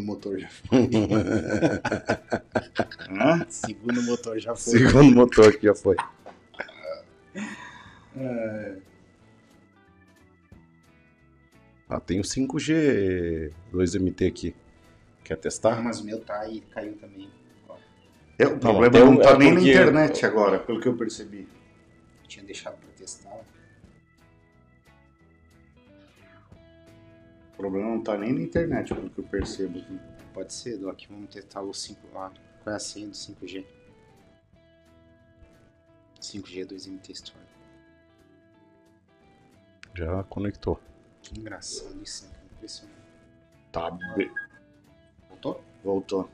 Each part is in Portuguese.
O motor já foi. Hã? Segundo motor já foi. Segundo motor que já foi. Ah, tem o 5G 2MT aqui. Quer Ah, testar? mas o meu tá aí, caiu também. É, o problema tem não, um- tá é nem na internet agora, pelo que eu percebi. tinha deixado pra testar. Problema não tá nem na internet, pelo que eu percebo. Pode ser, Doc. Vamos testar o 5. Ó, qual é a senha do 5G? 5G 2MT Store. Já conectou. Que engraçado isso, né? Impressionante. Tá, be- Voltou? voltou.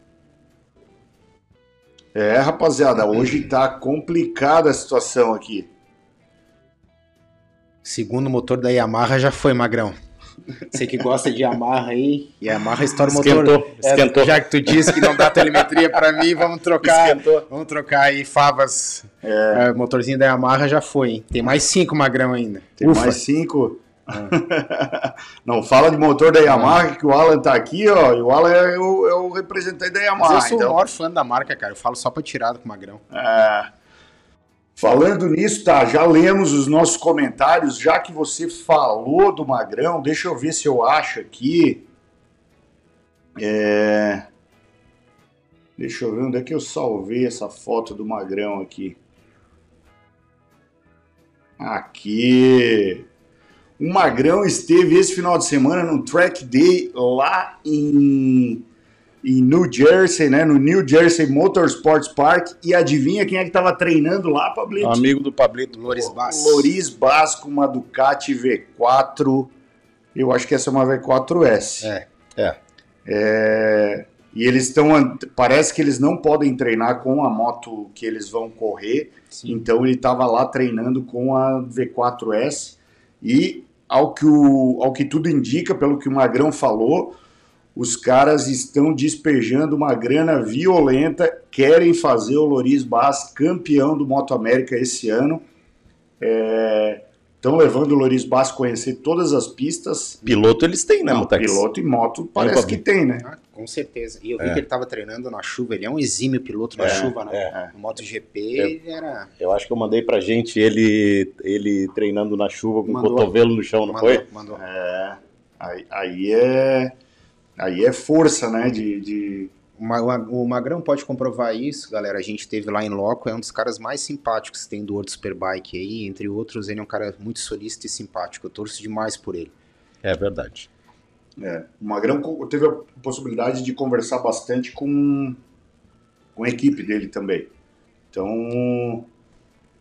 É, rapaziada, hoje tá complicada a situação aqui. Segundo motor da Yamaha já foi, Magrão. Você que gosta de Yamaha aí, Yamaha estoura o motor. Esquentou, É, esquentou. já que tu disse que não dá telemetria pra mim, vamos trocar. Esquentou. Vamos trocar aí favas. É, motorzinho da Yamaha já foi, hein? Tem mais cinco, Magrão, ainda. Tem Ufa. mais cinco. Não fala de motor da Yamaha, que o Alan tá aqui, ó. E o Alan é o, é o representante da Mas Yamaha. eu sou o então, maior fã da marca, cara. Eu falo só pra tirada com o Magrão. É. Falando nisso, tá? Já lemos os nossos comentários. Já que você falou do Magrão, deixa eu ver se eu acho aqui. É... Deixa eu ver onde é que eu salvei essa foto do Magrão aqui. Aqui. O Magrão esteve esse final de semana no Track Day lá em em New Jersey, né? No New Jersey Motorsports Park. E adivinha quem é que tava treinando lá, Pablito? Amigo do Pablito. Loris Bass. Loris Bass com uma Ducati V4. Eu acho que essa é uma V4S. É. É. É, E eles estão. Parece que eles não podem treinar com a moto que eles vão correr. Sim. Então ele estava lá treinando com a V4S. E ao que, o, ao que tudo indica, pelo que o Magrão falou, os caras estão despejando uma grana violenta, querem fazer o Loris Bass campeão do Moto América esse ano. Estão levando o Loris Bass a conhecer todas as pistas. Piloto eles têm, né, Mutex? piloto e moto parece que tem, né? Ah, com certeza. E eu vi É. que ele tava treinando na chuva. Ele é um exímio piloto na É, chuva, né? é. No MotoGP É. ele era. Eu acho que eu mandei pra gente ele, ele treinando na chuva com Mandou. o cotovelo no chão, não mandou, foi? mandou. É, aí, aí é aí é força, né? De, de- O Ma- O Magrão pode comprovar isso, galera. A gente teve lá em Loco, é um dos caras mais simpáticos que tem do World Superbike aí. Entre outros, ele é um cara muito solícito e simpático. Eu torço demais por ele. É verdade. é. O Magrão teve a possibilidade de conversar bastante com, com a equipe dele também. Então,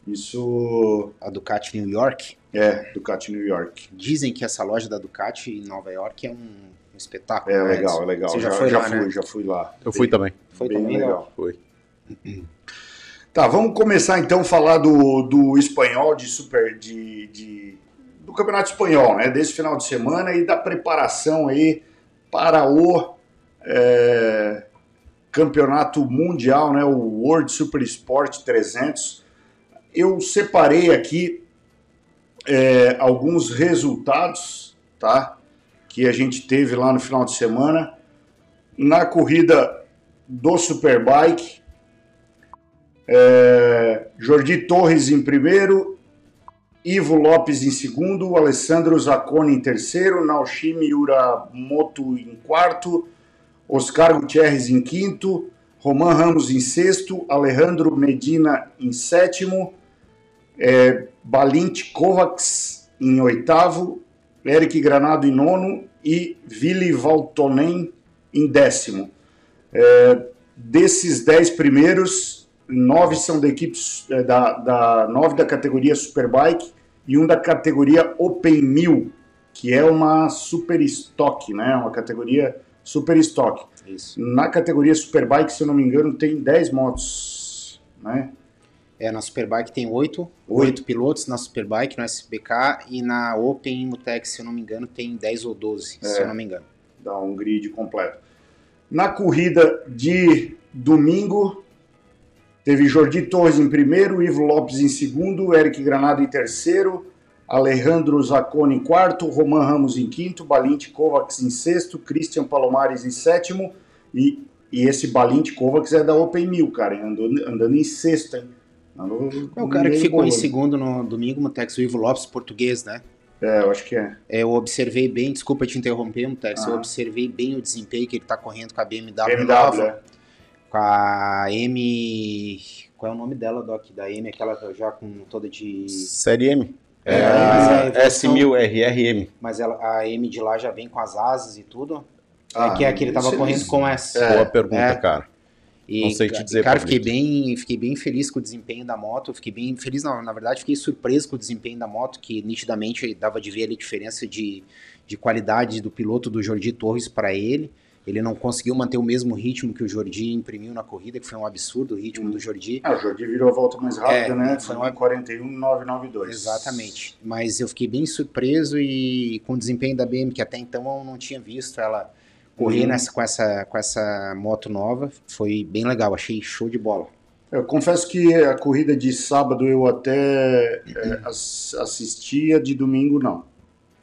isso A Ducati New York, é Ducati New York. dizem que essa loja da Ducati em Nova York é um, um espetáculo. É né, legal, é legal. Você já, já foi já lá, fui, né? já fui lá. Eu fui também. Foi Bem também, legal. Foi. Tá, vamos começar então a falar do, do espanhol, de super, de, de- do campeonato espanhol, né? Desse final de semana e da preparação aí para o é, campeonato mundial, né? O World Super Sport 300. Eu separei aqui é, alguns resultados, tá? Que a gente teve lá no final de semana na corrida do Superbike. É, Jordi Torres em primeiro, Ivo Lopes em segundo, Alessandro Zacconi em terceiro, Naoshimi Uramoto em quarto, Oscar Gutierrez em quinto, Roman Ramos em sexto, Alejandro Medina em sétimo, é, Balint Kovacs em oitavo, Eric Granado em nono e Vili Valtonen em décimo. É, desses dez primeiros, nove são da equipe eh, da, da nove da categoria Superbike e um da categoria Open 1000, que é uma super stock, né? Uma categoria super stock. Isso. Na categoria Superbike, se eu não me engano, tem 10 motos, né? É, na Superbike tem oito, Oito. pilotos na Superbike, no SBK, e na Open Mutex, se eu não me engano, tem 10 ou 12, se É. eu não me engano. Dá um grid completo. Na corrida de domingo, teve Jordi Torres em primeiro, Ivo Lopes em segundo, Eric Granado em terceiro, Alejandro Zacconi em quarto, Roman Ramos em quinto, Balint Kovacs em sexto, Christian Palomares em sétimo e, e esse Balint Kovacs é da Open Mil, cara, andando, andando em sexto, hein? Andou é o cara que ficou bolo. em segundo no domingo, Mutex, o Ivo Lopes, português, né? É, eu acho que é. é. Eu observei bem, desculpa te interromper, Mutex, ah. eu observei bem o desempenho que ele tá correndo com a BMW, BMW nova, é. com a M... Qual é o nome dela, Doc? Da M, aquela já com toda de... Série M. É, é a S1000RRM. Mas ela, a M de lá já vem com as asas e tudo. Ah, é que é que ele tava correndo com essa. É, Boa pergunta, é. cara. E, não sei te dizer. Cara, fiquei bem, fiquei bem feliz com o desempenho da moto. Fiquei bem feliz, não, na verdade, fiquei surpreso com o desempenho da moto, que nitidamente dava de ver a diferença de, de qualidade do piloto do Jordi Torres para ele. Ele não conseguiu manter o mesmo ritmo que o Jordi imprimiu na corrida, que foi um absurdo o ritmo hum. do Jordi. Ah, o Jordi virou a volta mais rápida, é, né? Foi um 41,992. Exatamente. Mas eu fiquei bem surpreso e com o desempenho da BM, que até então eu não tinha visto ela correr uhum. nessa, com, essa, com essa moto nova. Foi bem legal, achei show de bola. Eu confesso que a corrida de sábado eu até é, assistia, de domingo não.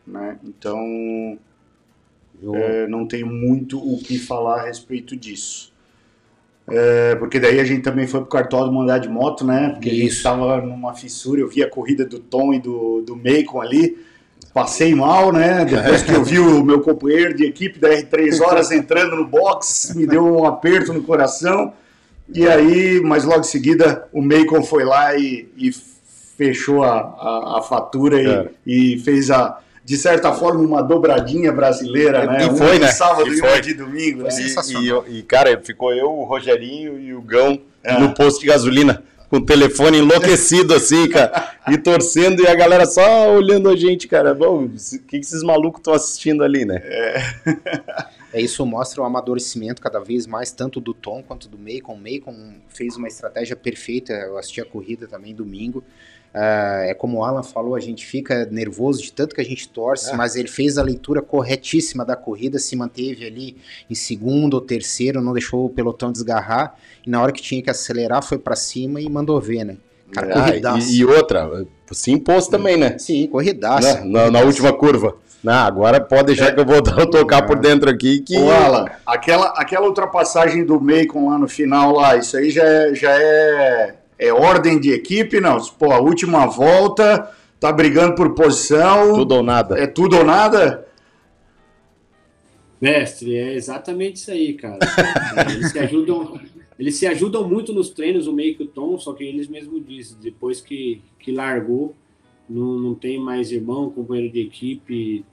Né? Então é, não tenho muito o que falar a respeito disso. É, porque daí a gente também foi pro cartório mandar de moto, né? Porque Isso. a gente estava numa fissura, eu vi a corrida do Tom e do, do Macon ali, passei mal, né? Depois que eu vi o meu companheiro de equipe da R3 Horas entrando no box, me deu um aperto no coração. E aí, mas logo em seguida, o Macon foi lá e, e fechou a, a, a fatura e, e fez a, de certa forma, uma dobradinha brasileira, né? E foi, um de né? sábado e, e foi. de domingo, né? E, e, cara, ficou eu, o Rogerinho e o Gão é. no posto de gasolina, com o telefone enlouquecido assim, cara, e torcendo, e a galera só olhando a gente, cara. Bom, o que, que esses malucos estão assistindo ali, né? É. é. Isso mostra o amadurecimento cada vez mais, tanto do Tom quanto do Macon. O Macon fez uma estratégia perfeita, eu assisti a corrida também domingo. Uh, é como o Alan falou, a gente fica nervoso de tanto que a gente torce, é. mas ele fez a leitura corretíssima da corrida, se manteve ali em segundo ou terceiro, não deixou o pelotão desgarrar, e na hora que tinha que acelerar foi para cima e mandou ver, né? Cara, ah, e, e, outra, se impôs também, né? Sim, corridaça. Né? Na, na, última curva. Não, agora pode deixar é. que eu vou tocar por dentro aqui. Que... Ô, Alan, aquela, aquela ultrapassagem do Macon lá no final, lá, isso aí já é, já é é ordem de equipe, não. Pô, a última volta, tá brigando por posição. Tudo ou nada. É tudo ou nada? Mestre, é exatamente isso aí, cara. eles se ajudam, eles se ajudam muito nos treinos, o meio que o Tom, só que eles mesmos dizem, depois que, que largou, não, não tem mais irmão, companheiro de equipe,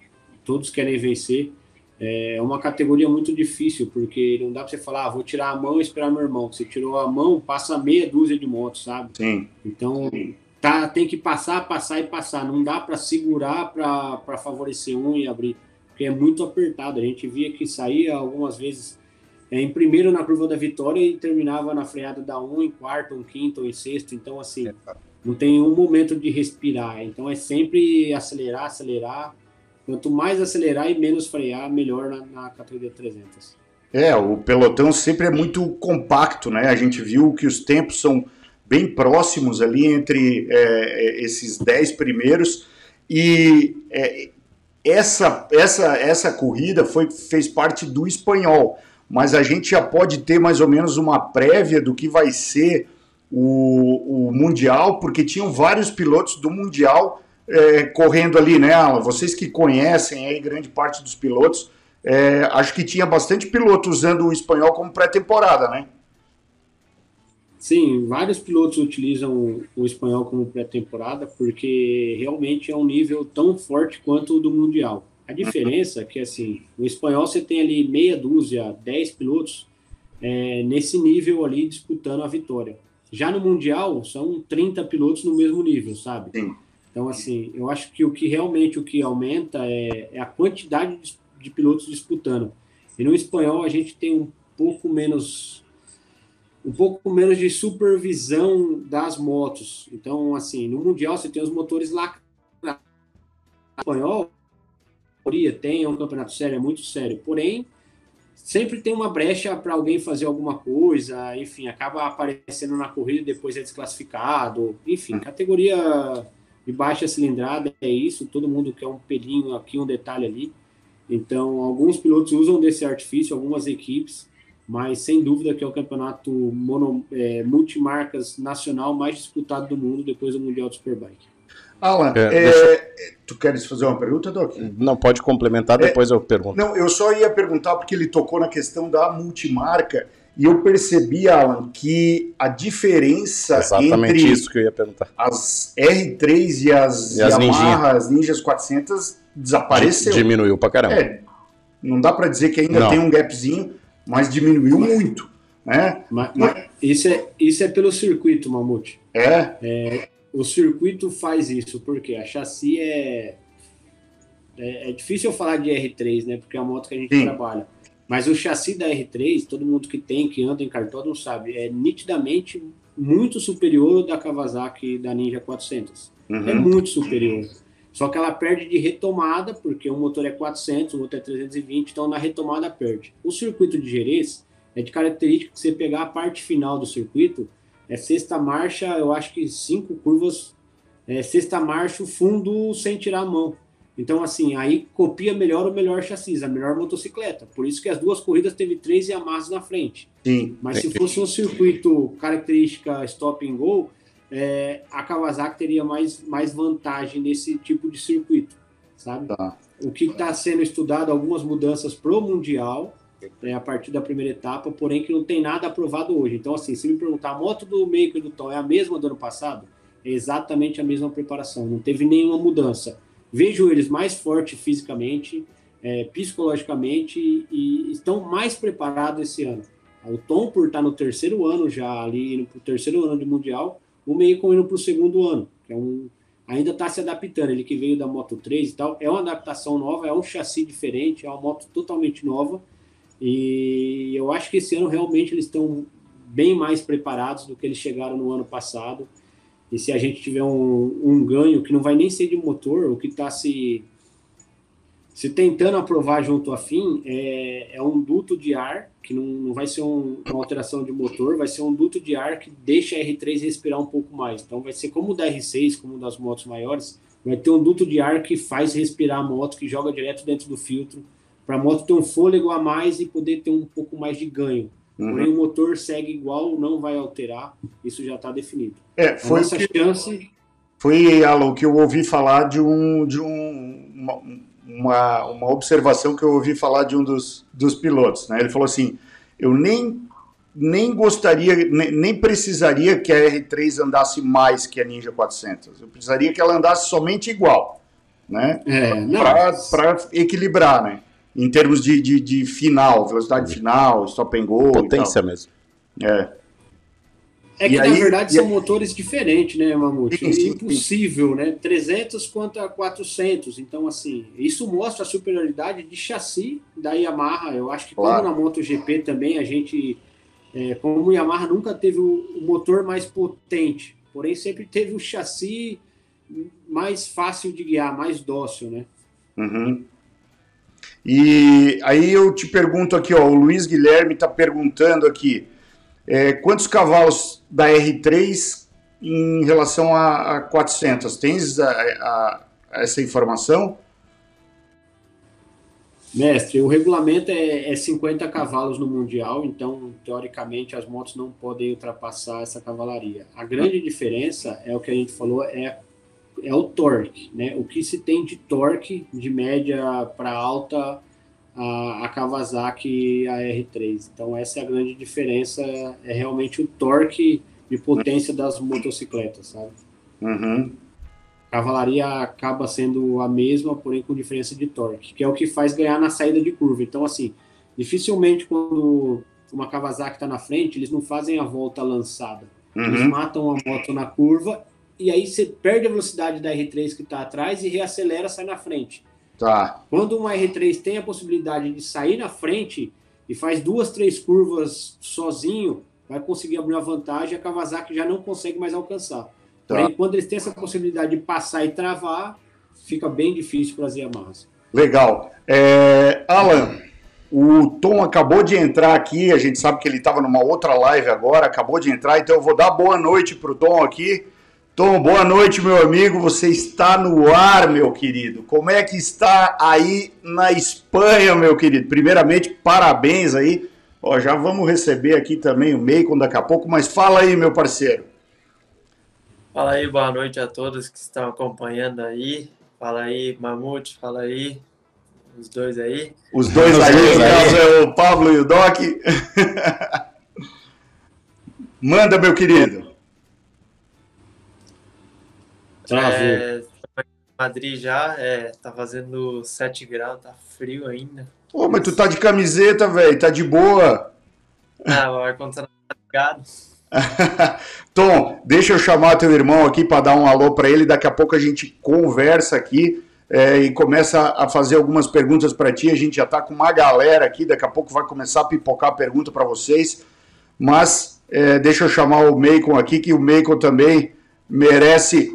todos querem vencer é uma categoria muito difícil, porque não dá para você falar, ah, vou tirar a mão e esperar meu irmão. Você tirou a mão, passa meia dúzia de motos, sabe? Sim. Então, Tá, tem que passar, passar e passar. Não dá para segurar para favorecer um e abrir, porque é muito apertado. A gente via que saía algumas vezes é, em primeiro na curva da vitória e terminava na freada da um, em quarto, em quinto, em sexto. Então, assim, não tem um momento de respirar. Então, é sempre acelerar, acelerar Quanto mais acelerar e menos frear, melhor na, na categoria 300. É, o pelotão sempre é muito compacto, né? A gente viu que os tempos são bem próximos ali entre é, é esses 10 primeiros e é, essa, essa, essa corrida foi, fez parte do espanhol, mas a gente já pode ter mais ou menos uma prévia do que vai ser o, o Mundial, porque tinham vários pilotos do Mundial é, correndo ali, né, Alan? Vocês que conhecem aí grande parte dos pilotos, é, acho que tinha bastante piloto usando o espanhol como pré-temporada, né? Sim, vários pilotos utilizam o espanhol como pré-temporada porque realmente é um nível tão forte quanto o do Mundial. A diferença é que, assim, o espanhol você tem ali meia dúzia, dez pilotos é, nesse nível ali disputando a vitória. Já no Mundial, são 30 pilotos no mesmo nível, sabe? Sim. Então, assim, eu acho que o que realmente o que aumenta é, é a quantidade de, de, pilotos disputando. E no espanhol a gente tem um pouco menos um pouco menos de supervisão das motos. Então, assim, no mundial você tem os motores lá. No espanhol, tem é um campeonato sério, é muito sério. Porém, sempre tem uma brecha para alguém fazer alguma coisa, enfim, acaba aparecendo na corrida e depois é desclassificado. Enfim, categoria de baixa cilindrada, é isso, todo mundo quer um pelinho aqui, um detalhe ali. Então, alguns pilotos usam desse artifício, algumas equipes, mas sem dúvida que é o campeonato mono, é, multimarcas nacional mais disputado do mundo depois do Mundial de Superbike. Alan, é, é, deixa... tu queres fazer uma pergunta, Doc? Não, pode complementar, depois eu pergunto. Não, eu só ia perguntar porque ele tocou na questão da multimarca e eu percebi, Alan, que a diferença Exatamente entre isso que eu ia perguntar. as R3 e as, E as Yamaha, as Ninjas 400 desapareceu. Diminuiu pra caramba. É, não dá para dizer que ainda Não. tem um gapzinho, mas diminuiu muito, né? Mas, mas isso, é, isso é pelo circuito, Mamute. É, O circuito faz isso, porque a chassi é, é. É difícil eu falar de R3, né? Porque é a moto que a gente Sim. trabalha. Mas o chassi da R3, todo mundo que tem, que anda em cartódromo sabe, é nitidamente muito superior ao da Kawasaki da Ninja 400. É uhum, muito superior. Só que ela perde de retomada, porque um motor é 400, o outro é 320, então na retomada perde. O circuito de Jerez é de característica que você pegar a parte final do circuito, é sexta marcha, eu acho que cinco curvas, é sexta marcha, o fundo sem tirar a mão. Então, assim, aí copia melhor o melhor chassi, a melhor motocicleta. Por isso que as duas corridas teve três Yamahas na frente. sim. Mas se fosse um circuito característica stop and go, é, a Kawasaki teria mais, mais vantagem nesse tipo de circuito, sabe? Tá. O que está sendo estudado, algumas mudanças pro Mundial, né, a partir da primeira etapa, porém que não tem nada aprovado hoje. Então, assim, se me perguntar, a moto do Meiko e do Tom é a mesma do ano passado? É exatamente a mesma preparação, não teve nenhuma mudança. Vejo eles mais fortes fisicamente, é, psicologicamente e estão mais preparados esse ano. O Tom, por estar no terceiro ano já ali, indo para o terceiro ano de Mundial, o Meikon indo para o segundo ano, que é um, ainda está se adaptando. Ele que veio da Moto 3 e tal, é uma adaptação nova, é um chassi diferente, é uma moto totalmente nova. E eu acho que esse ano realmente eles estão bem mais preparados do que eles chegaram no ano passado. E se a gente tiver um, um ganho que não vai nem ser de motor, o que está se, se tentando aprovar junto à FIM é, é um duto de ar, que não, não vai ser um- uma alteração de motor, vai ser um duto de ar que deixa a R3 respirar um pouco mais. Então vai ser como o da R6, como das motos maiores, vai ter um duto de ar que faz respirar a moto, que joga direto dentro do filtro, para a moto ter um fôlego a mais e poder ter um pouco mais de ganho. Porém, Uhum. o motor segue igual, não vai alterar, isso já está definido. É, foi, nossa que, chance foi Alan, que eu ouvi falar de um de um, uma, uma, uma observação que eu ouvi falar de um dos, dos pilotos, né? Ele falou assim, eu nem nem gostaria, nem, nem precisaria que a R3 andasse mais que a Ninja 400. Eu precisaria que ela andasse somente igual, né? É, Para equilibrar, né? Em termos de, de, de final, velocidade final, stop and go. e tal. Potência mesmo. É. é que e na aí- verdade são aí- motores diferentes, né, Mamute? Sim, sim, é impossível, né? 300 contra 400. Então, assim, isso mostra a superioridade de chassi da Yamaha. Eu acho que Claro. como na MotoGP também a gente, é, como o Yamaha nunca teve o, o motor mais potente, porém sempre teve o chassi mais fácil de guiar, mais dócil, né? Uhum. E aí eu te pergunto aqui, ó, o Luiz Guilherme está perguntando aqui, é, quantos cavalos da R3 em relação a, a 400? Tens a- a- essa informação? Mestre, o regulamento é, é 50 cavalos no Mundial, então, teoricamente, as motos não podem ultrapassar essa cavalaria. A grande diferença é o que a gente falou, é, é o torque, né? O que se tem de torque de média para alta a, a Kawasaki e a R3. Então, essa é a grande diferença, é realmente o torque de potência das motocicletas, sabe? Uhum. cavalaria acaba sendo a mesma, porém com diferença de torque, que é o que faz ganhar na saída de curva. Então, assim, dificilmente quando uma Kawasaki está na frente, eles não fazem a volta lançada. Eles Uhum. matam a moto na curva e aí você perde a velocidade da R3 que está atrás e reacelera, sai na frente. Tá. Quando uma R3 tem a possibilidade de sair na frente e faz duas, três curvas sozinho, vai conseguir abrir uma vantagem, a Kawasaki já não consegue mais alcançar. Tá. Porém, quando eles têm essa possibilidade de passar e travar, fica bem difícil para as Yamahas. Legal. É, Alan, o Tom acabou de entrar aqui, a gente sabe que ele estava numa outra live agora, acabou de entrar, então eu vou dar boa noite para o Tom aqui. Tom, boa noite, meu amigo. Você está no ar, meu querido. Como é que está aí na Espanha, meu querido? Primeiramente, parabéns aí. Ó, já vamos receber aqui também o Macon daqui a pouco, mas fala aí, meu parceiro. Fala aí, boa noite a todos que estão acompanhando aí. Fala aí, Mamute, fala aí, os dois aí. Os dois Os aí, dois no caso é o Pablo e o Doc. Manda, meu querido. É, Madrid já, é, tá fazendo 7 graus, tá frio ainda. Pô, mas tu tá de camiseta, velho, tá de boa. Ah, o ar-condicionado tá ligado. Tom, deixa eu chamar teu irmão aqui para dar um alô para ele. Daqui a pouco a gente conversa aqui é, e começa a fazer algumas perguntas para ti. A gente já está com uma galera aqui. Daqui a pouco vai começar a pipocar pergunta para vocês. Mas é, deixa eu chamar o Macon aqui, que o Macon também merece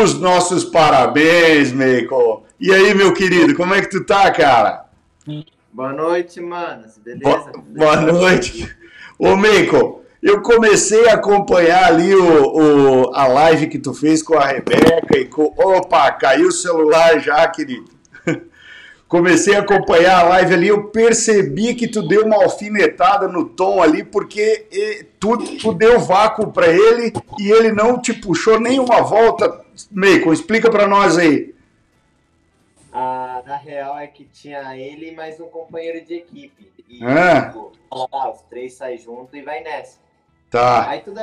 os nossos parabéns, Macon. E aí, meu querido, como é que tu tá, cara? Boa noite, manos. Beleza? Boa, boa noite. Ô, Macon, eu comecei a acompanhar ali o, o, a live que tu fez com a Rebeca e com. Opa, caiu o celular já, querido. Comecei a acompanhar a live ali, eu percebi que tu deu uma alfinetada no tom ali, porque tu, tu deu vácuo para ele e ele não te puxou nenhuma volta. Meiko, explica para nós aí. Ah, na real é que tinha ele e mais um companheiro de equipe. E, ah. tipo, os três saem junto e vai nessa. Tá. Aí tudo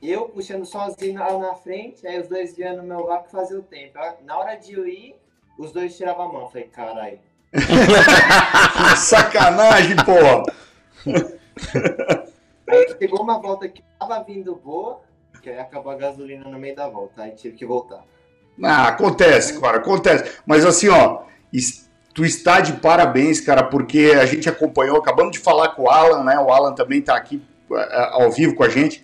eu puxando sozinho lá na frente, aí os dois guiando no meu vácuo fazer o tempo. Na hora de eu ir, os dois tiravam a mão. Falei, caralho. Sacanagem, pô! Aí chegou uma volta que tava vindo boa, que aí acabou a gasolina no meio da volta. Aí tive que voltar. Ah, acontece, cara, acontece. Mas assim, ó, tu está de parabéns, cara, porque a gente acompanhou, acabamos de falar com o Alan, né? O Alan também tá aqui ao vivo com a gente.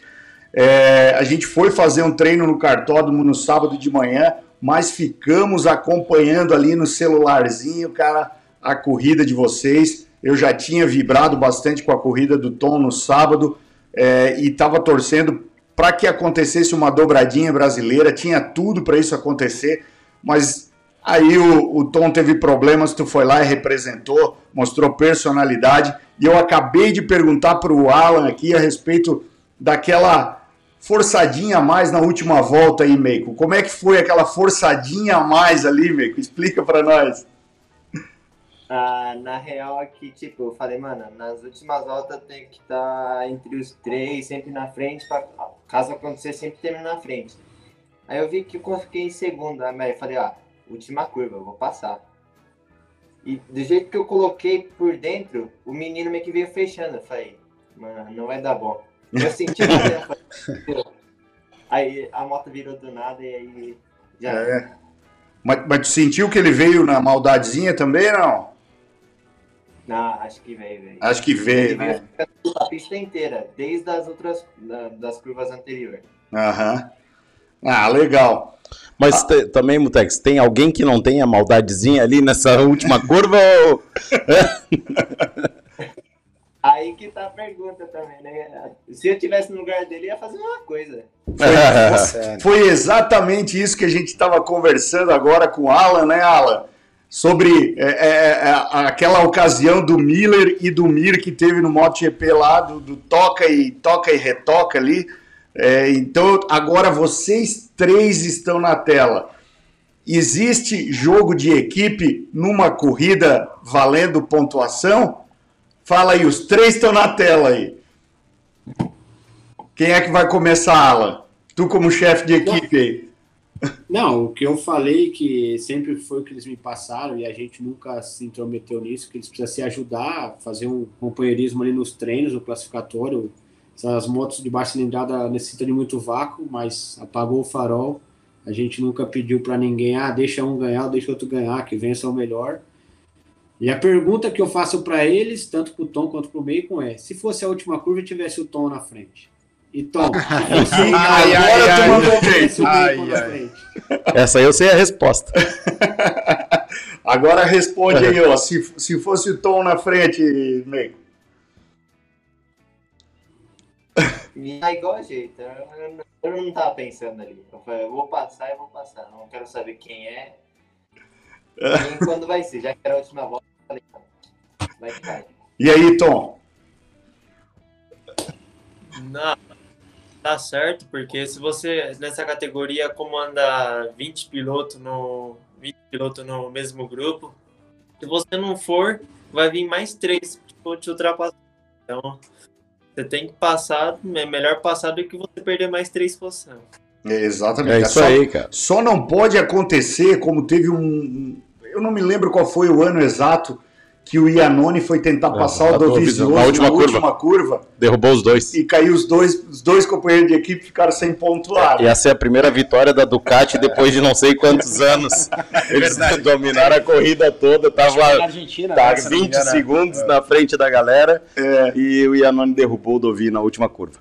É, a gente foi fazer um treino no cartódromo no sábado de manhã, mas ficamos acompanhando ali no celularzinho, cara, a corrida de vocês. Eu já tinha vibrado bastante com a corrida do Tom no sábado é, e estava torcendo para que acontecesse uma dobradinha brasileira. Tinha tudo para isso acontecer, mas aí o, o Tom teve problemas. Tu foi lá e representou, mostrou personalidade e eu acabei de perguntar para o Alan aqui a respeito daquela forçadinha a mais na última volta aí, Meiko. Como é que foi aquela forçadinha a mais ali, Meiko? Explica para nós. Ah, na real é que, tipo, eu falei, mano, nas últimas voltas tem que estar tá entre os três, sempre na frente, pra, caso acontecer, sempre terminar na frente. Aí eu vi que eu fiquei em segunda, aí eu falei, ah, última curva, eu vou passar. E do jeito que eu coloquei por dentro, o menino meio que veio fechando. Eu falei, mano, não vai dar bom. Eu senti Aí a moto virou do nada e aí já. É. Mas, mas tu sentiu que ele veio na maldadezinha também, não? Não, acho que veio, velho. Acho que veio, né? A pista inteira, desde as outras das curvas anteriores. Aham. Ah, legal. Mas ah. também, Mutex, tem alguém que não tenha maldadezinha ali nessa última curva? Ou... Aí que tá a pergunta também, né? Se eu tivesse no lugar dele, ia fazer uma coisa. Foi, foi exatamente isso que a gente estava conversando agora com o Alan, né, Alan? Sobre é, é, é, aquela ocasião do Miller e do Mir que teve no MotoGP lá, do, do toca e toca e retoca ali. É, então, agora vocês três estão na tela. Existe jogo de equipe numa corrida valendo pontuação? Fala aí, os três estão na tela aí. Quem é que vai começar, Alan? Tu como chefe de equipe aí. Não, o que eu falei que sempre foi o que eles me passaram e a gente nunca se intrometeu nisso, que eles precisam se ajudar, fazer um companheirismo ali nos treinos, no classificatório, essas motos de baixa cilindrada necessitam de muito vácuo, mas apagou o farol. A gente nunca pediu para ninguém, ah, deixa um ganhar, deixa outro ganhar, que vença o melhor. E a pergunta que eu faço para eles, tanto para o Tom quanto para o Bacon, é: se fosse a última curva e tivesse o Tom na frente? E Tom, ai, ai, ai, ai, Essa aí eu sei a resposta. Agora responde aí, ó. Se, se fosse o Tom na frente, Meiko. Ia igual a jeito. eu não tava pensando ali. Eu falei, eu vou passar, eu vou passar. Não quero saber quem é. Nem quando vai ser. Já que era a última volta, eu falei, não, vai ficar. E aí, Tom? Não, tá certo, porque se você nessa categoria comanda 20 pilotos no 20 pilotos no mesmo grupo, se você não for, vai vir mais três tipo, te ultrapassar. Então, você tem que passar, é melhor passar do que você perder mais três posições. É, exatamente. É isso só, aí, cara. Só não pode acontecer como teve um. Eu não me lembro qual foi o ano exato que o Iannone foi tentar É, passar o na Dovizioso na última curva. última curva Derrubou os dois. e caiu os dois, os dois companheiros de equipe ficaram sem pontuar. E essa é a primeira vitória da Ducati depois de não sei quantos anos. Eles dominaram a corrida toda, tava Na Argentina, tá né, se não me 20 engano. segundos na frente da galera e o Iannone derrubou o Dovi na última curva.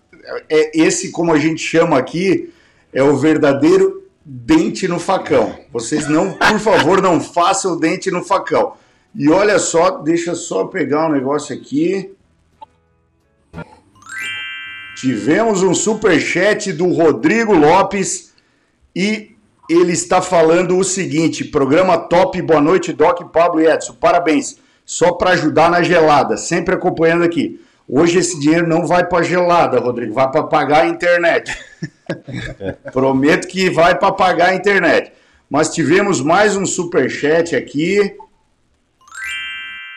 É, esse, como a gente chama aqui, é o verdadeiro dente no facão. Vocês não, por favor, não façam o dente no facão. E olha só, deixa só pegar um negócio aqui. Tivemos um superchat do Rodrigo Lopes e ele está falando o seguinte: programa top, boa noite, Doc, Pablo e Edson. Parabéns. Só para ajudar na gelada, sempre acompanhando aqui. Hoje esse dinheiro não vai para gelada, Rodrigo, vai para pagar a internet. Prometo que vai para pagar a internet. Mas tivemos mais um superchat aqui,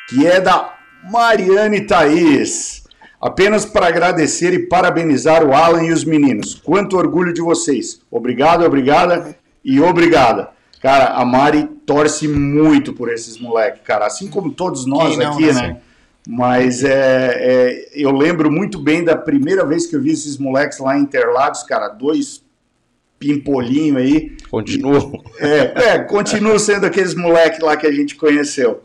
que é da Mariane Thaís. Apenas para agradecer e parabenizar o Alan e os meninos. Quanto orgulho de vocês. Obrigado, obrigada e obrigada. Cara, a Mari torce muito por esses moleques, cara. Assim como todos nós não, aqui, né, né? Mas é, é, eu lembro muito bem da primeira vez que eu vi esses moleques lá em Interlagos, cara, dois pimpolinhos aí. Continua. É, é, continuam sendo aqueles moleques lá que a gente conheceu.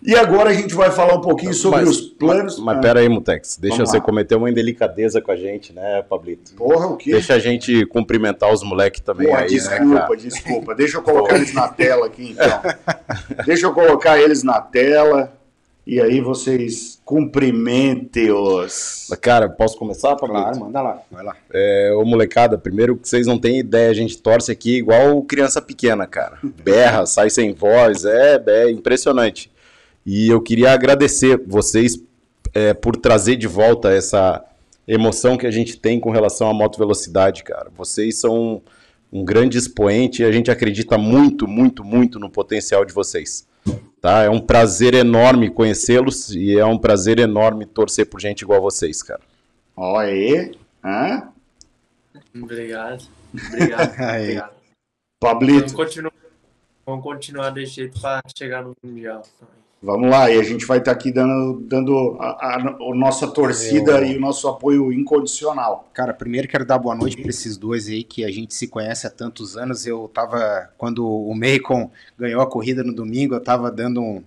E agora a gente vai falar um pouquinho sobre Mas- os planos. Mas Ah, pera aí, Mutex, deixa você lá. cometer uma indelicadeza com a gente, né, Pablito? Porra, o quê? Deixa a gente cumprimentar os moleques também Porra, aí, desculpa, né, desculpa. Deixa eu colocar eles na tela aqui, então. Deixa eu colocar eles na tela e aí vocês cumprimentem-os. Cara, posso começar, Pablito? Claro, manda lá, vai lá. É, ô molecada, primeiro que vocês não têm ideia, a gente torce aqui igual criança pequena, cara. Berra, sai sem voz, é, é impressionante. E eu queria agradecer vocês é, por trazer de volta essa emoção que a gente tem com relação à moto velocidade, cara. Vocês são um grande expoente e a gente acredita muito, muito, muito no potencial de vocês. Tá? É um prazer enorme conhecê-los e é um prazer enorme torcer por gente igual a vocês, cara. Olha aí. Hã? Obrigado. Obrigado. Obrigado. Pablito, Vamos continuar, vamos continuar desse jeito para chegar no Mundial. Vamos lá. E a gente vai estar aqui dando, dando a, a- a nossa torcida Eu- e o nosso apoio incondicional. Cara, primeiro quero dar boa noite para esses dois aí que a gente se conhece há tantos anos. Eu tava, quando o Macon ganhou a corrida no domingo, eu tava dando um-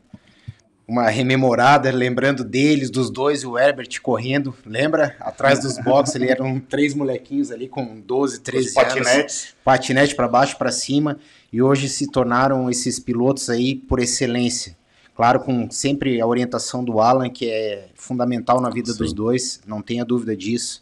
uma rememorada, lembrando deles, dos dois, e o Herbert correndo, lembra? Atrás dos boxes, ele eram três molequinhos ali com 12, 13 Os anos patinetes. patinete para baixo, para cima, e hoje se tornaram esses pilotos aí por excelência. Claro, com sempre a orientação do Alan, que é fundamental na vida dos dois, não tenha dúvida disso.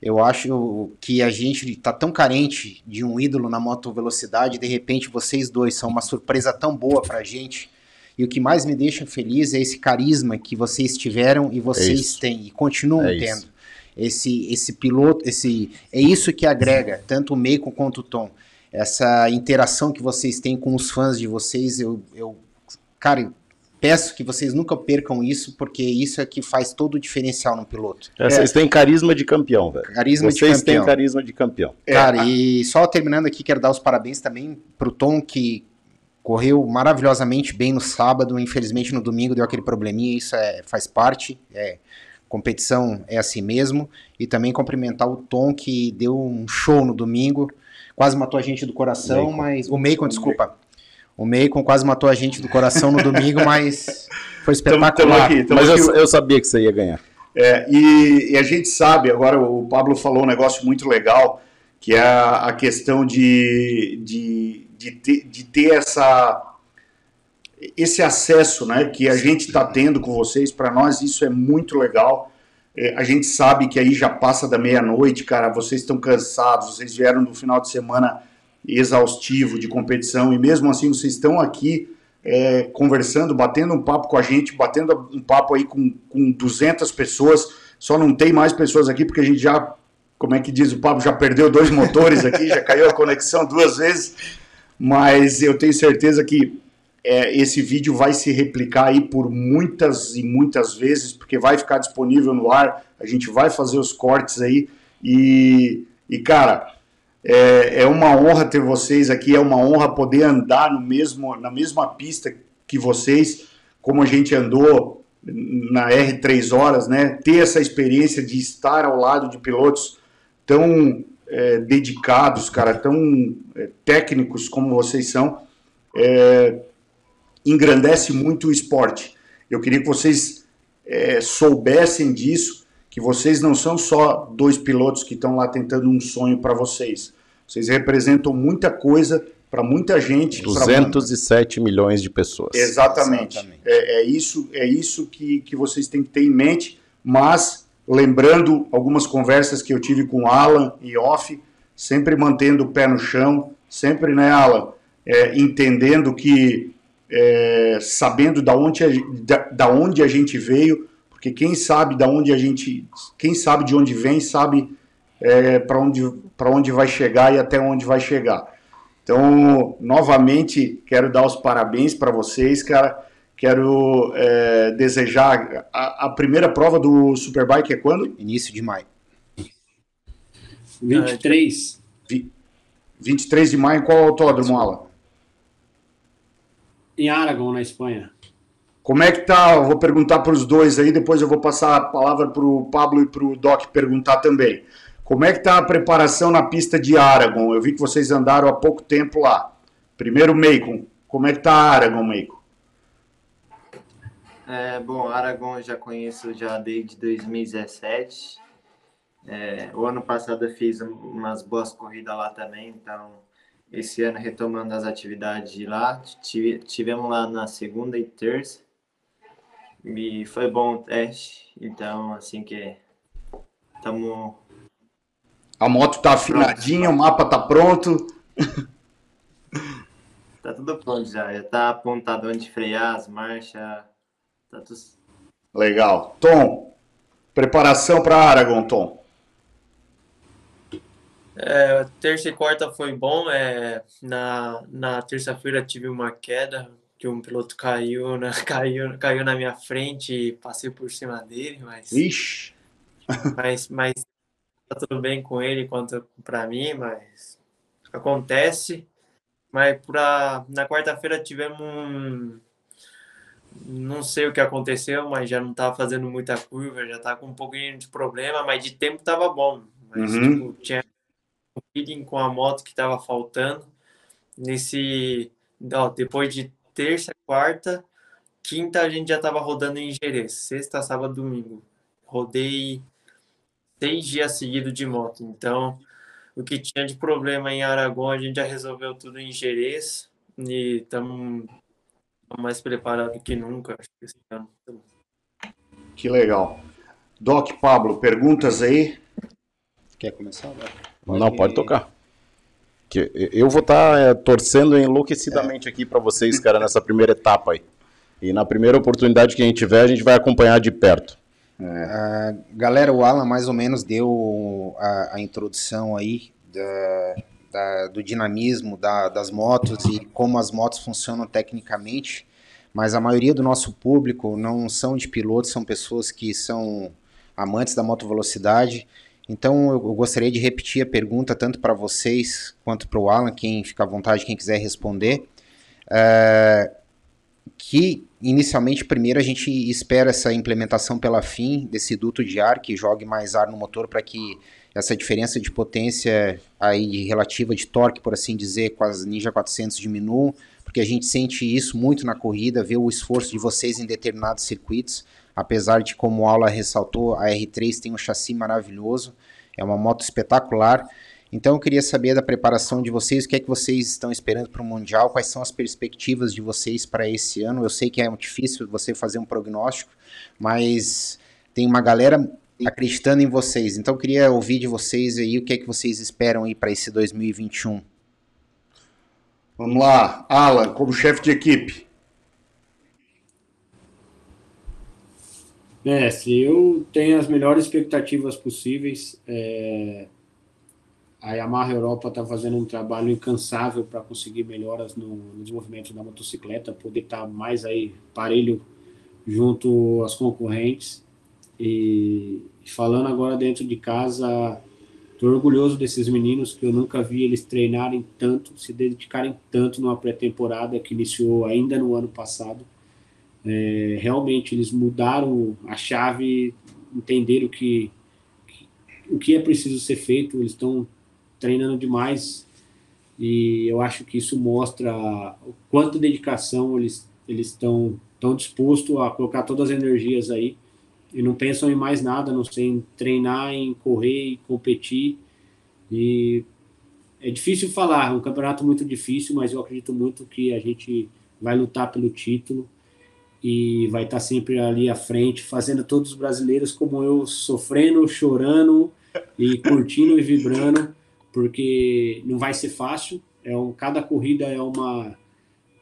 Eu acho que a gente está tão carente de um ídolo na moto velocidade, de repente vocês dois são uma surpresa tão boa para a gente. E o que mais me deixa feliz é esse carisma que vocês tiveram e vocês isso. têm e continuam É isso. tendo. Esse, esse piloto, esse é isso que agrega tanto o Meiko quanto o Tom. Essa interação que vocês têm com os fãs de vocês, eu, eu cara, peço que vocês nunca percam isso, porque isso é que faz todo o diferencial no piloto. É, Vocês têm carisma de campeão, velho. Carisma de Vocês têm campeão. carisma de campeão. É, Cara, e só terminando aqui, quero dar os parabéns também pro Tom, que correu maravilhosamente bem no sábado, infelizmente no domingo deu aquele probleminha, isso é, faz parte, é, competição é assim mesmo, e também cumprimentar o Tom, que deu um show no domingo, quase matou a gente do coração, Macon. mas... O Macon, desculpa. O Macon quase matou a gente do coração no domingo, mas foi Tamo- tamo espetacular. aqui, tamo Mas aqui. eu, eu sabia que você ia ganhar. É, e, e a gente sabe, agora o Pablo falou um negócio muito legal, que é a, a questão de, de, de, ter, de ter essa, esse acesso né, que a gente está tendo com vocês. Para nós, isso é muito legal. É, a gente sabe que aí já passa da meia-noite, cara. Vocês estão cansados, vocês vieram do final de semana exaustivo de competição e mesmo assim vocês estão aqui é, conversando, batendo um papo com a gente, batendo um papo aí com, com 200 pessoas. Só não tem mais pessoas aqui porque a gente já, como é que diz o Pablo, já perdeu dois motores aqui, já caiu a conexão duas vezes. Mas eu tenho certeza que é, esse vídeo vai se replicar aí por muitas e muitas vezes, porque vai ficar disponível no ar. A gente vai fazer os cortes aí. E, e cara, é, é uma honra ter vocês aqui, é uma honra poder andar no mesmo, na mesma pista que vocês, como a gente andou na R3 horas, né? Ter essa experiência de estar ao lado de pilotos tão é, dedicados, cara, tão é, técnicos como vocês são, é, engrandece muito o esporte. Eu queria que vocês é, soubessem disso que vocês não são só dois pilotos que estão lá tentando um sonho para vocês. Vocês representam muita coisa para muita gente. 207 pra... milhões de pessoas. Exatamente. Exatamente. É, é, isso, é isso que, que vocês têm que ter em mente, mas lembrando algumas conversas que eu tive com Alan e off, sempre mantendo o pé no chão, sempre, né, Alan, é, entendendo que, é, sabendo da onde, a, da, da onde a gente veio, porque quem sabe da onde a gente, quem sabe de onde vem, sabe é, para onde, onde vai chegar e até onde vai chegar. Então, novamente, quero dar os parabéns para vocês, cara. Quero é, desejar. A, a, primeira prova do Superbike é quando? Início de maio. 23. 23 de maio, qual autódromo, Alan? Em Aragon, na Espanha. Como é que tá? Eu vou perguntar para os dois aí, depois eu vou passar a palavra para o Pablo e para o Doc perguntar também. Como é que tá a preparação na pista de Aragon? Eu vi que vocês andaram há pouco tempo lá. Primeiro, Macon. Como é que tá Aragon, Macon? É, bom, Aragon eu já conheço já desde 2017. É, o ano passado eu fiz umas boas corridas lá também, então esse ano retomando as atividades de lá. Tivemos lá na segunda e terça. E foi bom o teste, então assim que estamos. A moto tá afinadinha, o mapa tá pronto. tá tudo pronto já, já tá apontado onde frear, as marchas. Tá tudo... Legal. Tom, preparação para Aragon, Tom. É, terça e quarta foi bom. É, na na terça-feira tive uma queda, que um piloto caiu na, caiu, caiu na minha frente e passei por cima dele, mas. Ixi! Mas, mas tá tudo bem com ele quanto para mim, mas acontece. Mas pra, na quarta-feira tivemos um. Não sei o que aconteceu, mas já não tava fazendo muita curva, já tava com um pouquinho de problema, mas de tempo tava bom. Mas uhum. tipo, tinha um feeling com a moto que estava faltando. Nesse. Ó, depois de terça, quarta, quinta a gente já estava rodando em Jerez. Sexta, sábado, domingo. Rodei seis dias seguidos de moto. Então, o que tinha de problema em Aragão, a gente já resolveu tudo em Jerez. E estamos mais preparados que nunca. Acho que, que legal. Doc Pablo, perguntas aí? Quer começar. Não, pode tocar. Que eu vou estar tá, é, torcendo enlouquecidamente é. aqui para vocês, cara, nessa primeira etapa aí. E na primeira oportunidade que a gente tiver, a gente vai acompanhar de perto. É. Uh, galera, o Alan mais ou menos deu a, a introdução aí da, da, do dinamismo da, das motos e como as motos funcionam tecnicamente, mas a maioria do nosso público não são de pilotos, são pessoas que são amantes da moto velocidade então eu gostaria de repetir a pergunta tanto para vocês quanto para o Alan, quem fica à vontade, quem quiser responder. Uh, que inicialmente primeiro a gente espera essa implementação pela FIM desse duto de ar que jogue mais ar no motor para que essa diferença de potência aí relativa de torque, por assim dizer, com as Ninja 400 diminua, porque a gente sente isso muito na corrida, vê o esforço de vocês em determinados circuitos, apesar de, como a aula ressaltou, a R3 tem um chassi maravilhoso, é uma moto espetacular. Então eu queria saber da preparação de vocês, o que é que vocês estão esperando para o Mundial, quais são as perspectivas de vocês para esse ano. Eu sei que é difícil você fazer um prognóstico, mas tem uma galera acreditando em vocês. Então, eu queria ouvir de vocês aí o que é que vocês esperam aí para esse 2021. Vamos lá, Alan, como chefe de equipe. Mestre, eu tenho as melhores expectativas possíveis. É... A Yamaha Europa está fazendo um trabalho incansável para conseguir melhoras no, no desenvolvimento da motocicleta, poder estar tá mais aí parelho junto às concorrentes. E falando agora dentro de casa, estou orgulhoso desses meninos que eu nunca vi eles treinarem tanto, se dedicarem tanto numa pré-temporada que iniciou ainda no ano passado. É, realmente eles mudaram a chave, entenderam que, que, o que é preciso ser feito, eles estão treinando demais. E eu acho que isso mostra o quanto dedicação eles eles estão tão dispostos a colocar todas as energias aí. E não pensam em mais nada, não sei em treinar, em correr e competir. E é difícil falar, é um campeonato muito difícil, mas eu acredito muito que a gente vai lutar pelo título e vai estar sempre ali à frente, fazendo todos os brasileiros como eu, sofrendo, chorando e curtindo e vibrando, porque não vai ser fácil. É um, cada corrida é uma,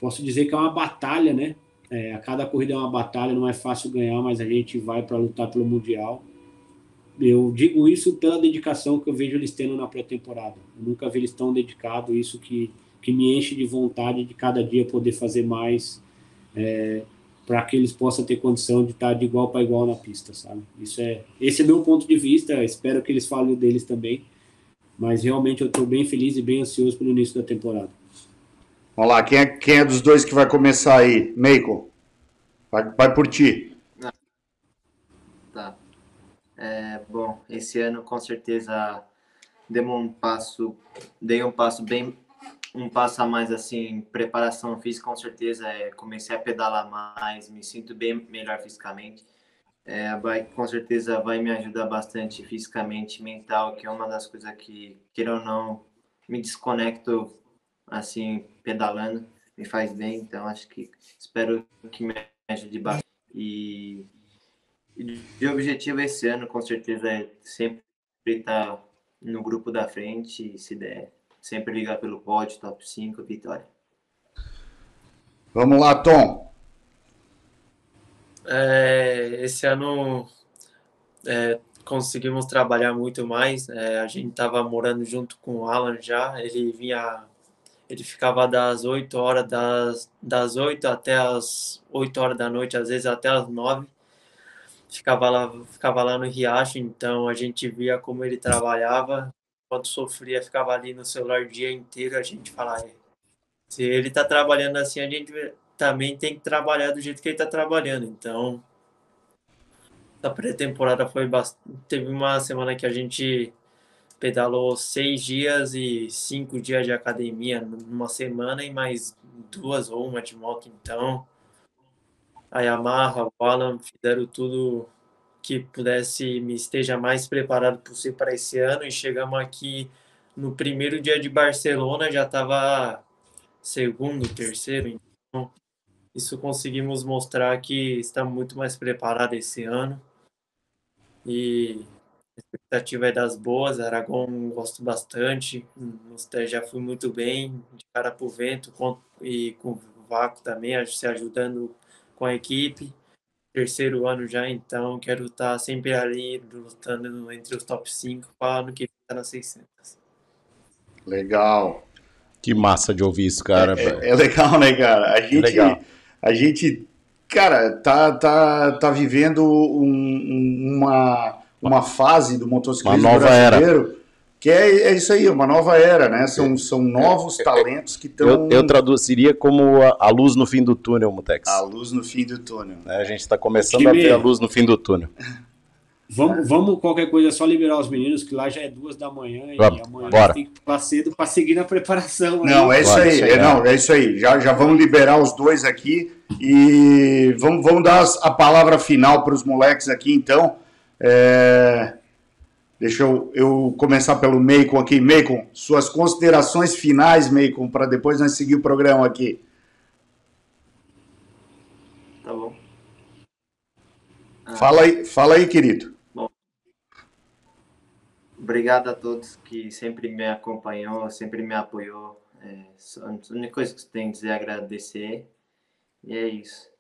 posso dizer que é uma batalha, né? É, a cada corrida é uma batalha, não é fácil ganhar, mas a gente vai para lutar pelo mundial. Eu digo isso pela dedicação que eu vejo eles tendo na pré-temporada. Nunca vi eles tão dedicados, isso que, que me enche de vontade de cada dia poder fazer mais. É, para que eles possam ter condição de estar de igual para igual na pista, sabe? Isso é, esse é meu ponto de vista. Espero que eles falem deles também. Mas realmente eu estou bem feliz e bem ansioso pelo início da temporada. Vamos lá, quem é, quem é dos dois que vai começar aí? Meiko, vai, vai por ti. Tá. É, bom, esse ano com certeza dei um passo, dei um passo bem um passo a mais assim, preparação física com certeza é comecei a pedalar mais, me sinto bem melhor fisicamente. É, a bike com certeza vai me ajudar bastante fisicamente, mental, que é uma das coisas que, queira ou não, me desconecto assim, pedalando, me faz bem, então acho que espero que me ajude bastante. E, e o objetivo esse ano, com certeza, é sempre estar no grupo da frente, se der Sempre ligar pelo pódio, top 5, vitória. Vamos lá, Tom. É, esse ano é, conseguimos trabalhar muito mais. É, a gente estava morando junto com o Alan já. Ele vinha, ele ficava das 8 horas das, das 8 até as 8 horas da noite, às vezes até as 9. Ficava lá, ficava lá no Riacho, então a gente via como ele trabalhava quando sofria, ficava ali no celular o dia inteiro, a gente fala, é, se ele está trabalhando assim, a gente também tem que trabalhar do jeito que ele está trabalhando. Então, a pré-temporada foi bastante. Teve uma semana que a gente pedalou seis dias e cinco dias de academia numa semana e mais duas ou uma de moto. Então, a Yamaha, o Alan fizeram tudo que pudesse me esteja mais preparado possível para esse ano e chegamos aqui no primeiro dia de Barcelona já estava segundo, terceiro, então isso conseguimos mostrar que estamos muito mais preparados esse ano. E a expectativa é das boas, Aragon gosto bastante, já fui muito bem, de cara para o vento e com o Vácuo também, se ajudando com a equipe terceiro ano já, então quero estar sempre ali lutando entre os top 5 para ano que vem estar nas 600. Legal. Que massa de ouvir isso, cara. É, é, é legal, né, cara? A gente, é a gente, cara, tá, tá, tá vivendo um, uma, uma fase do motociclismo uma nova brasileiro. Era que é, é isso aí, uma nova era, né? São, são novos talentos que estão. Eu, eu, traduziria como a, a, luz no fim do túnel, Mutex. A luz no fim do túnel. É, a gente está começando a ter a luz no fim do túnel. Vamos, vamos, qualquer coisa, é só liberar os meninos, que lá já é duas da manhã vamos, e amanhã bora. tem que ir cedo para seguir na preparação. Não, é isso bora, aí, é, não, é isso aí. Já, já vamos liberar os dois aqui e vamos, vamos dar a palavra final para os moleques aqui, então. É... Deixa eu, eu começar pelo Meikon aqui. Meikon, suas considerações finais, Meikon, para depois nós seguir o programa aqui. Tá bom. Ah. Fala aí, fala aí, querido. Bom, obrigado a todos que sempre me acompanhou, sempre me apoiou. É, a única coisa que tenho a dizer é agradecer. E é isso.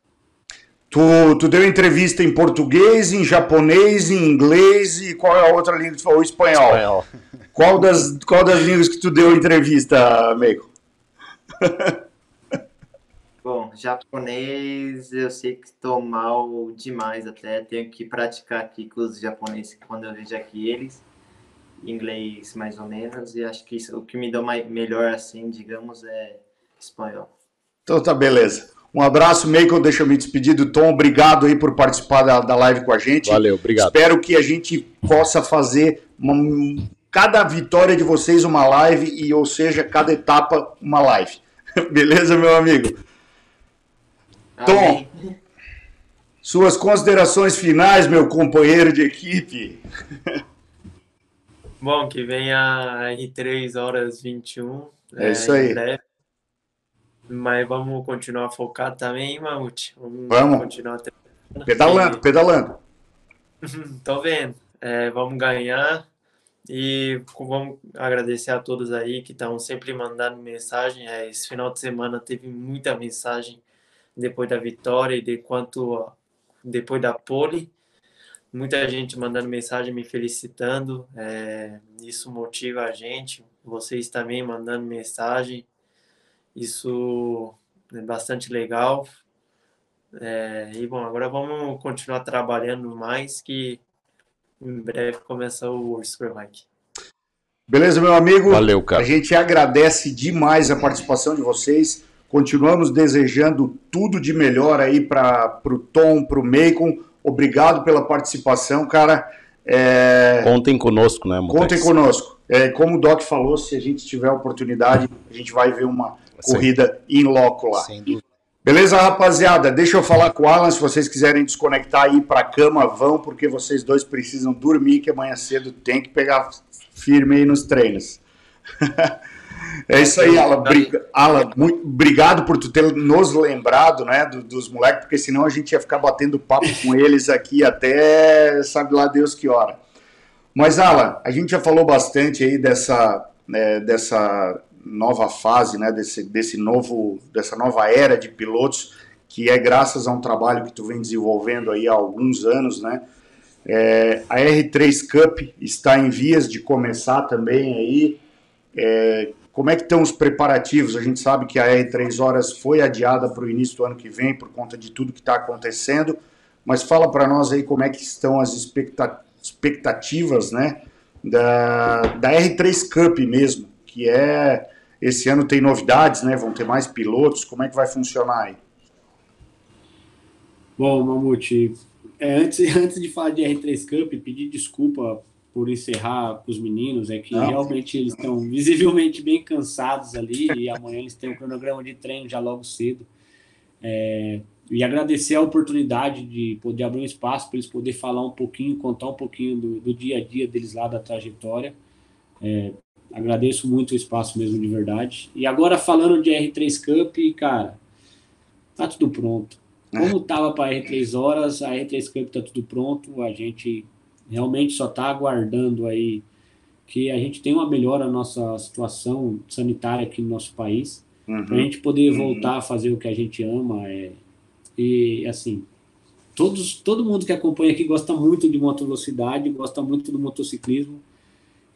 Tu, tu deu entrevista em português, em japonês, em inglês e qual é a outra língua que tu falou? Espanhol. Espanhol. Qual, das, qual das línguas que tu deu entrevista, Meiko? Bom, japonês eu sei que estou mal demais até. Tenho que praticar aqui com os japoneses quando eu vejo aqui eles. Inglês mais ou menos. E acho que isso, o que me deu mais, melhor assim, digamos, é espanhol. Então tá, beleza. Um abraço, Meiko. Deixa eu me despedir do Tom. Obrigado aí por participar da, da live com a gente. Valeu, obrigado. Espero que a gente possa fazer uma, cada vitória de vocês uma live e, ou seja, cada etapa uma live. Beleza, meu amigo? Tom, suas considerações finais, meu companheiro de equipe. Bom, que venha R3 horas 21. É, é isso aí. Breve. Mas vamos continuar focado também, Mamute. Vamos, vamos. continuar pedalando, pedalando. Tô vendo. É, vamos ganhar e vamos agradecer a todos aí que estão sempre mandando mensagem. É, esse final de semana teve muita mensagem depois da vitória e de quanto depois da pole. Muita gente mandando mensagem me felicitando. É, isso motiva a gente. Vocês também mandando mensagem. Isso é bastante legal. É, e bom, agora vamos continuar trabalhando mais que em breve começa o Superbike. Beleza, meu amigo? Valeu, cara. A gente agradece demais a participação de vocês. Continuamos desejando tudo de melhor aí para o Tom, para o Macon. Obrigado pela participação, cara. É... Contem conosco, né, Mutex? Contem conosco. É, como o Doc falou, se a gente tiver oportunidade, a gente vai ver uma corrida em loco lá. Sem dúvida. Beleza, rapaziada? Deixa eu falar com o Alan. Se vocês quiserem desconectar aí para cama, vão, porque vocês dois precisam dormir, que amanhã cedo tem que pegar firme aí nos treinos. é isso aí, Alan. Brig... Alan, muito obrigado por tu ter nos lembrado, né, do, dos moleques, porque senão a gente ia ficar batendo papo com eles aqui até sabe lá Deus que hora. Mas, Alan, a gente já falou bastante aí dessa, né, dessa nova fase, né, desse, desse novo, dessa nova era de pilotos, que é graças a um trabalho que tu vem desenvolvendo aí há alguns anos, né? É, a R3 Cup está em vias de começar também aí. É, como é que estão os preparativos? A gente sabe que a R3 Horas foi adiada para o início do ano que vem por conta de tudo que está acontecendo, mas fala para nós aí como é que estão as expectativas, né, da, da R3 Cup mesmo que é esse ano tem novidades, né? Vão ter mais pilotos. Como é que vai funcionar aí? Bom, Mamute, é, antes, antes de falar de R3 Cup, pedir desculpa por encerrar com os meninos, é que Não. realmente eles estão visivelmente bem cansados ali e amanhã eles têm um cronograma de treino já logo cedo. É, e agradecer a oportunidade de poder abrir um espaço para eles poderem falar um pouquinho, contar um pouquinho do, do dia a dia deles lá da trajetória. É, Agradeço muito o espaço mesmo de verdade. E agora falando de R3 Cup, cara, tá tudo pronto. Como tava para R3 horas, a R3 Cup tá tudo pronto. A gente realmente só tá aguardando aí que a gente tenha uma melhora na nossa situação sanitária aqui no nosso país, uhum. para a gente poder voltar uhum. a fazer o que a gente ama. É, e assim, todos, todo mundo que acompanha aqui gosta muito de moto velocidade, gosta muito do motociclismo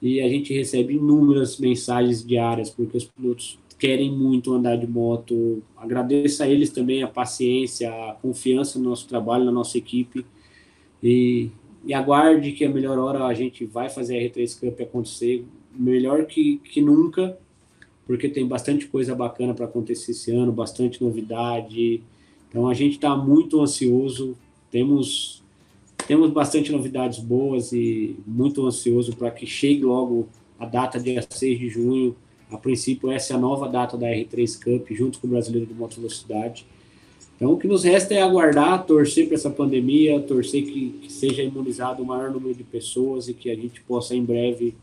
e a gente recebe inúmeras mensagens diárias, porque os pilotos querem muito andar de moto. Agradeço a eles também a paciência, a confiança no nosso trabalho, na nossa equipe. E, e aguarde que a melhor hora a gente vai fazer a R3 Cup acontecer, melhor que, que nunca, porque tem bastante coisa bacana para acontecer esse ano, bastante novidade. Então a gente está muito ansioso, temos temos bastante novidades boas e muito ansioso para que chegue logo a data dia 6 de junho. A princípio, essa é a nova data da R3 Cup, junto com o Brasileiro de Moto Velocidade. Então, o que nos resta é aguardar, torcer para essa pandemia, torcer que, que seja imunizado o maior número de pessoas e que a gente possa, em breve,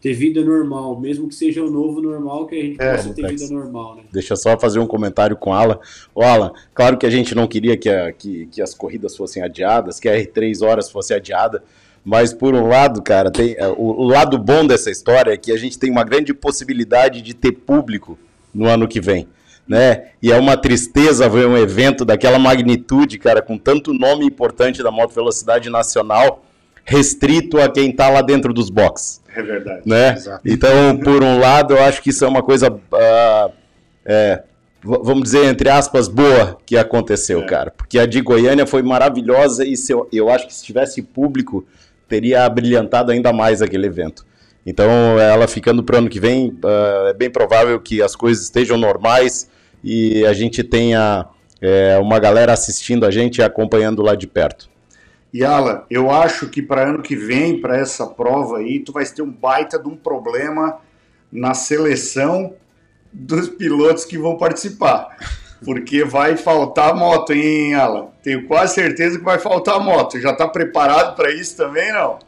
ter vida normal, mesmo que seja o novo normal, que a gente é, possa ter vida normal, né? Deixa só fazer um comentário com o Alan. O Alan, claro que a gente não queria que, a, que, que as corridas fossem adiadas, que a R3 horas fosse adiada, Mas por um lado, cara, tem é, o, o lado bom dessa história é que a gente tem uma grande possibilidade de ter público no ano que vem. Né? E é uma tristeza ver um evento daquela magnitude, cara, com tanto nome importante da moto velocidade nacional, restrito a quem está lá dentro dos boxes. É verdade. Né? Então, por um lado, eu acho que isso é uma coisa, uh, é, vamos dizer, entre aspas, boa que aconteceu, é. cara. Porque a de Goiânia foi maravilhosa e eu, eu acho que se tivesse público, teria brilhantado ainda mais aquele evento. Então, ela ficando para o ano que vem, uh, é bem provável que as coisas estejam normais e a gente tenha é, uma galera assistindo a gente e acompanhando lá de perto. E Alan, eu acho que para ano que vem, para essa prova aí, tu vai ter um baita de um problema na seleção dos pilotos que vão participar. Porque vai faltar moto, hein, Alan? Tenho quase certeza que vai faltar moto. Já está preparado para isso também, não?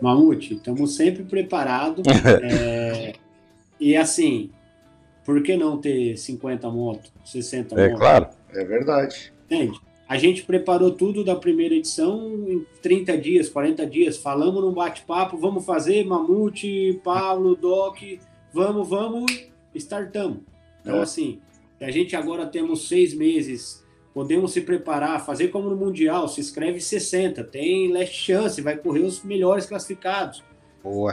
Mamute, estamos sempre preparados. é, e assim, por que não ter 50 motos, 60 motos? É claro. É verdade. Entende? A gente preparou tudo da primeira edição em 30 dias, 40 dias. Falamos num bate-papo, vamos fazer, Mamute, Pablo, Doc, vamos, vamos, startamos. Então, é. assim, a gente agora temos seis meses, podemos se preparar, fazer como no Mundial, se inscreve 60, tem last chance, vai correr os melhores classificados.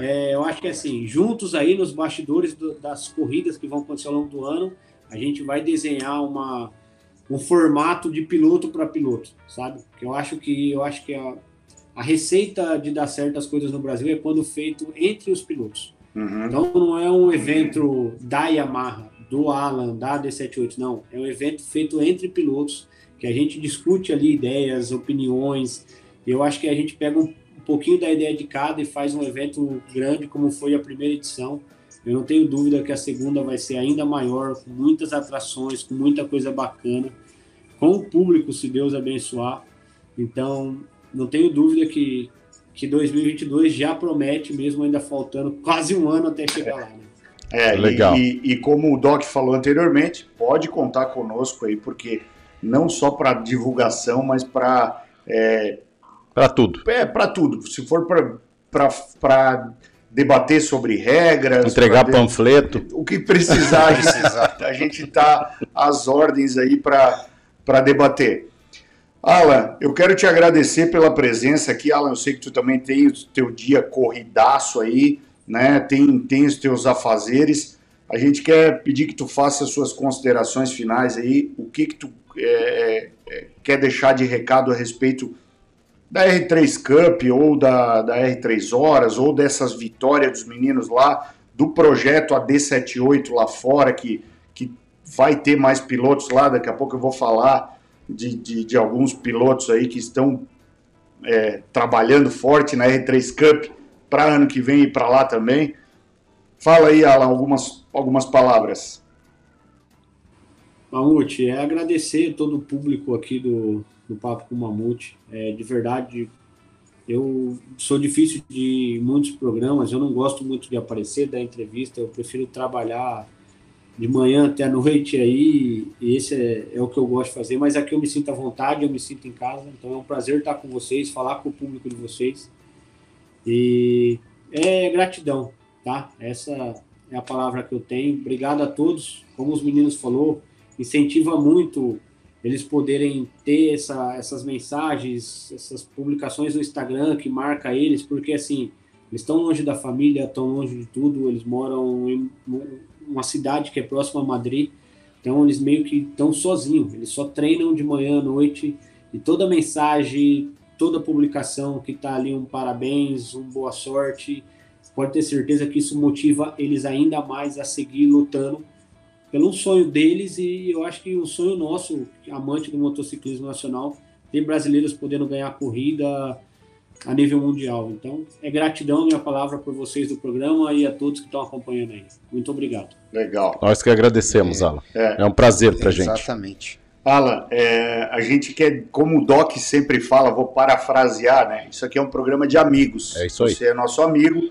É, eu acho que assim, juntos aí nos bastidores do, das corridas que vão acontecer ao longo do ano, a gente vai desenhar uma, um formato de piloto para piloto, sabe? Que eu acho que eu acho que a, a receita de dar certas coisas no Brasil é quando feito entre os pilotos. Uhum. Então não é um evento da Yamaha, do Alan, da D78, não. É um evento feito entre pilotos que a gente discute ali ideias, opiniões. Eu acho que a gente pega um, um pouquinho da ideia de cada e faz um evento grande como foi a primeira edição. Eu não tenho dúvida que a segunda vai ser ainda maior, com muitas atrações, com muita coisa bacana, com o público, se Deus abençoar. Então, não tenho dúvida que, que 2022 já promete, mesmo ainda faltando quase um ano até chegar lá. Né? É, legal. E, e, como o Doc falou anteriormente, pode contar conosco aí, porque não só para divulgação, mas para. É, para tudo. É, para tudo. Se for para debater sobre regras. Entregar panfleto. O que precisar, a gente está às ordens aí para debater. Alan, eu quero te agradecer pela presença aqui. Alan, eu sei que tu também tem o teu dia corridaço aí, né? Tem, tem os teus afazeres. A gente quer pedir que tu faça as suas considerações finais aí. O que que tu é, é, quer deixar de recado a respeito da R3 Cup ou da, da R3 Horas ou dessas vitórias dos meninos lá, do projeto AD78 lá fora, que, que vai ter mais pilotos lá, daqui a pouco eu vou falar de, de, de alguns pilotos aí que estão é, trabalhando forte na R3 Cup para ano que vem e para lá também. Fala aí, Alan, algumas, algumas palavras. Mamute, é agradecer todo o público aqui do, do Papo com Mamute. É, de verdade, eu sou difícil de muitos programas, eu não gosto muito de aparecer, da entrevista, eu prefiro trabalhar de manhã até a noite aí, e esse é, é, o que eu gosto de fazer, mas aqui eu me sinto à vontade, eu me sinto em casa, então é um prazer estar com vocês, falar com o público de vocês, e é gratidão, tá? Essa é a palavra que eu tenho, obrigado a todos, como os meninos falou, incentiva muito eles poderem ter essa, essas mensagens, essas publicações no Instagram que marca eles, porque assim, eles estão longe da família, estão longe de tudo, eles moram em uma cidade que é próxima a Madrid, então eles meio que estão sozinhos, eles só treinam de manhã à noite, e toda mensagem, toda publicação que está ali um parabéns, um boa sorte, pode ter certeza que isso motiva eles ainda mais a seguir lutando pelo sonho deles e eu acho que o sonho nosso, amante do motociclismo nacional, ter brasileiros podendo ganhar corrida a nível mundial. Então, é gratidão minha palavra por vocês do programa e a todos que estão acompanhando aí. Muito obrigado. Legal. Nós que agradecemos, é, Alan. É, é um prazer para gente. Exatamente. Alan, é, a gente quer, como o Doc sempre fala, vou parafrasear, né? Isso aqui é um programa de amigos. É isso aí. Você é nosso amigo,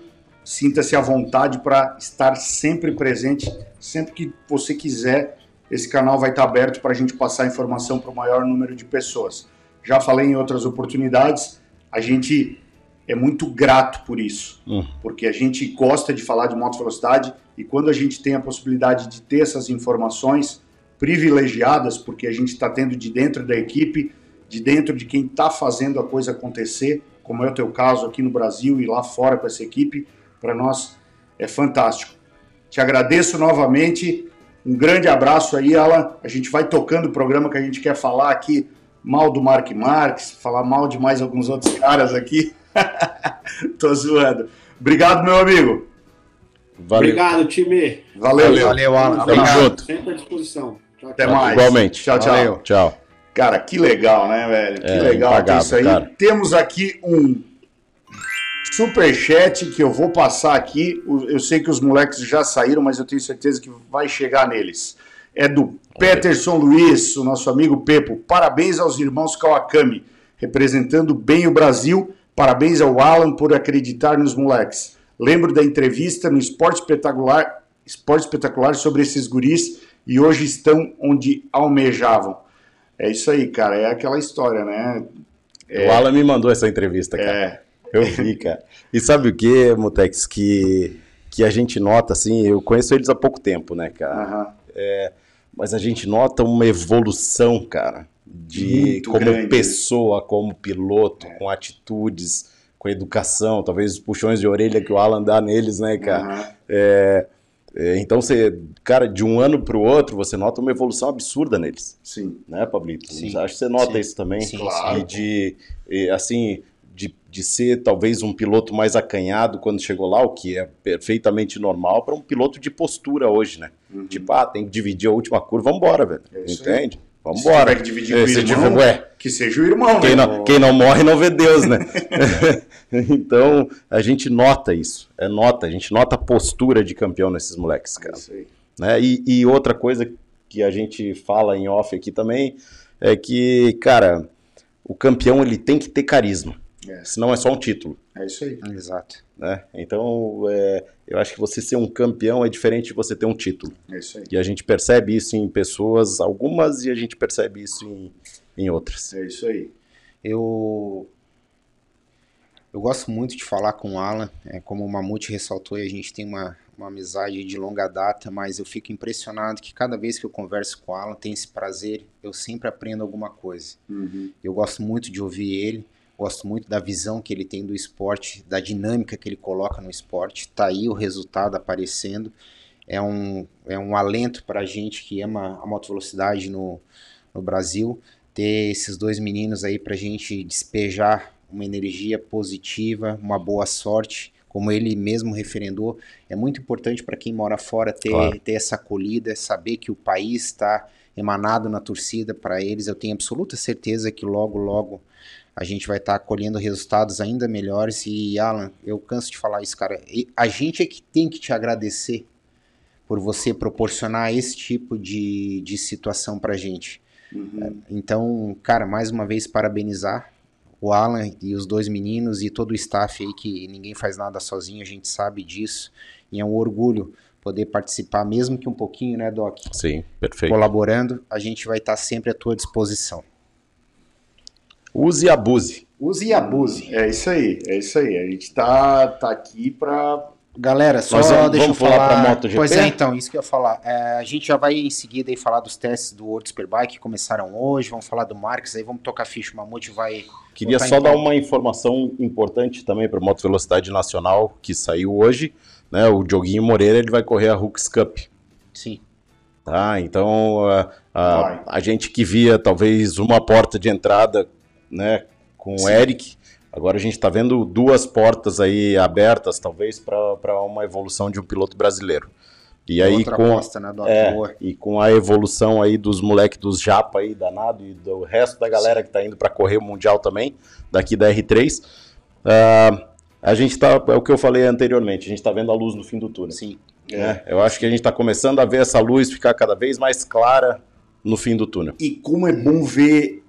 sinta-se à vontade para estar sempre presente sempre que você quiser, esse canal vai estar aberto para a gente passar informação para o maior número de pessoas. Já falei em outras oportunidades, a gente é muito grato por isso, Hum. porque a gente gosta de falar de moto velocidade e quando a gente tem a possibilidade de ter essas informações privilegiadas, porque a gente está tendo de dentro da equipe, de dentro de quem está fazendo a coisa acontecer, como é o teu caso aqui no Brasil e lá fora com essa equipe, para nós é fantástico. Te agradeço novamente, um grande abraço aí, Alan. A gente vai tocando o programa que a gente quer falar aqui mal do Mark Marques, falar mal de mais alguns outros caras aqui. Tô zoando. Obrigado, meu amigo. Valeu. Obrigado, time. Valeu. Valeu, Alan. Tamo junto. Sempre à disposição. Tchau, Até tchau. mais. Igualmente. Tchau, tchau. Valeu. Tchau. Cara, que legal, né, velho? Que É, legal impagável, isso aí. cara. Temos aqui um superchat que eu vou passar aqui. Eu sei que os moleques já saíram, mas eu tenho certeza que vai chegar neles. É do Peterson Luiz, o nosso amigo Pepo. Parabéns aos irmãos Kawakami, representando bem o Brasil. Parabéns ao Alan por acreditar nos moleques. Lembro da entrevista no Esporte Espetacular, Esporte Espetacular sobre esses guris e hoje estão onde almejavam. É isso aí, cara. É aquela história, né? O Alan me mandou essa entrevista, cara. É. Eu vi, cara. E sabe o que, Mutex, que, que a gente nota, assim, eu conheço eles há pouco tempo, né, cara? aham. Mas a gente nota uma evolução, cara, de Muito como grande. pessoa, como piloto, com atitudes, com educação, talvez os puxões de orelha que o Alan dá neles, né, cara? É, é, então você, cara, de um ano para o outro, você nota uma evolução absurda neles, Sim. né, Pablito? Sim. Acho que você nota Sim. isso também. Sim, Claro. E de, e, assim, de, ser talvez um piloto mais acanhado quando chegou lá, o que é perfeitamente normal para um piloto de postura hoje, né? Uhum. Tipo, ah, tem que dividir a última curva, vambora, velho. É aí. Entende? Se Vambora. tiver que dividir É, com o se irmão, tiver- ué, que seja o irmão, quem né? não, quem não morre não vê Deus, né? então, a gente nota isso. É nota, a gente nota a postura de campeão nesses moleques, É cara. isso aí. né? E, e outra coisa que a gente fala em off aqui também é que, cara, o campeão ele tem que ter carisma. É. Senão é só um título. É isso aí. Exato. Né? Então, é, eu acho que você ser um campeão é diferente de você ter um título. É isso aí. E a gente percebe isso em pessoas, algumas, e a gente percebe isso em, em outras. É isso aí. Eu eu gosto muito de falar com o Alan, é, como o Mamute ressaltou, a gente tem uma, uma amizade de longa data, mas eu fico impressionado que cada vez que eu converso com o Alan, tem esse prazer, eu sempre aprendo alguma coisa. Uhum. Eu gosto muito de ouvir ele, gosto muito da visão que ele tem do esporte, da dinâmica que ele coloca no esporte. Tá aí o resultado aparecendo. É um, é um alento para a gente que ama a motovelocidade no, no Brasil, ter esses dois meninos aí para a gente despejar uma energia positiva, uma boa sorte. Como ele mesmo referendou, é muito importante para quem mora fora ter, Claro. ter essa acolhida, saber que o país está emanado na torcida para eles. Eu tenho absoluta certeza que logo, logo a gente vai estar colhendo resultados ainda melhores. E, Alan, eu canso de falar isso, cara. E a gente é que tem que te agradecer por você proporcionar esse tipo de, de situação pra gente. Uhum. Então, cara, mais uma vez parabenizar o Alan e os dois meninos e todo o staff aí que ninguém faz nada sozinho, a gente sabe disso. E é um orgulho poder participar, mesmo que um pouquinho, né, Doc? Sim, perfeito. Colaborando, a gente vai estar sempre à tua disposição. Use e abuse. Use e abuse. É isso aí. É isso aí. A gente tá, tá aqui pra. Galera, só Nós vamos- deixa vamos eu pular falar. pra MotoGP? Pois é, então, isso que eu ia falar. É, a gente já vai em seguida aí falar dos testes do World Superbike que começaram hoje, vamos falar do Marques, aí vamos tocar ficha. O Mamute vai. Queria só em dar uma informação importante também para Moto Velocidade Nacional que saiu hoje. Né, o Dioguinho Moreira ele vai correr a Hooks Cup. Sim. Tá? Então a, a, a gente que via talvez uma porta de entrada né, com o Eric, agora a gente está vendo duas portas aí abertas, talvez, para uma evolução de um piloto brasileiro. E aí Outra com, aposta, né, é, e com a evolução aí dos moleques dos Japa aí, danado, e do resto da galera que tá indo para correr o Mundial também, daqui da R3, ah, a gente tá, é o que eu falei anteriormente, a gente tá vendo a luz no fim do túnel. Sim. né? Eu acho que a gente tá começando a ver essa luz ficar cada vez mais clara no fim do túnel. E como é bom ver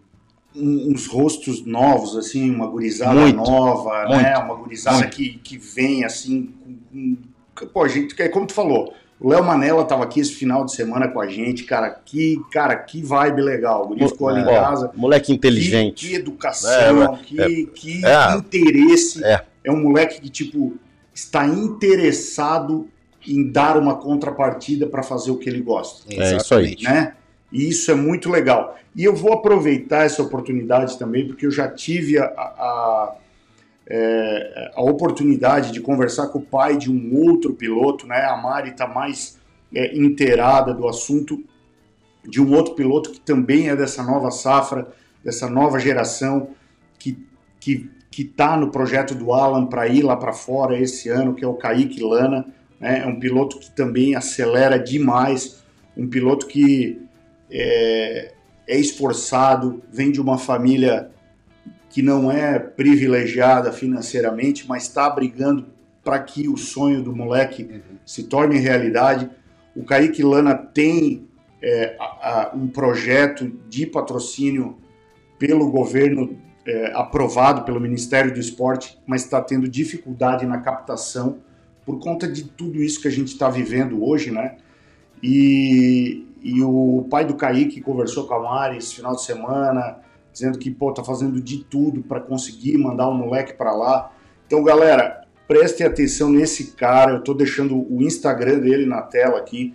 uns rostos novos, assim, uma gurizada Muito, nova, né? muito, Uma gurizada muito. que, que vem, assim, com, com- Pô, a gente, é como tu falou, O Léo Manella tava aqui esse final de semana com a gente, cara. Que, cara, que vibe legal. O guri ficou ali em casa. Moleque inteligente. Que, que educação, É, que, que é. interesse. É. É um moleque que, tipo, está interessado em dar uma contrapartida para fazer o que ele gosta, É isso aí. Né? E isso é muito legal. E eu vou aproveitar essa oportunidade também, porque eu já tive a, a, é, a oportunidade de conversar com o pai de um outro piloto, né? A Mari está mais é, inteirada do assunto, de um outro piloto que também é dessa nova safra, dessa nova geração, que que que está no projeto do Alan para ir lá para fora esse ano, que é o Kaique Lana. Né? É um piloto que também acelera demais, um piloto que é, é esforçado, vem de uma família que não é privilegiada financeiramente, mas está brigando para que o sonho do moleque se torne realidade. O Kaique Lana tem é, a- a- um projeto de patrocínio pelo governo é, aprovado pelo Ministério do Esporte, mas está tendo dificuldade na captação por conta de tudo isso que a gente está vivendo hoje, né? E, e o pai do Kaique conversou com a Mari esse final de semana, dizendo que pô, tá fazendo de tudo para conseguir mandar um moleque para lá. Então, galera, prestem atenção nesse cara. Eu tô deixando o Instagram dele na tela aqui.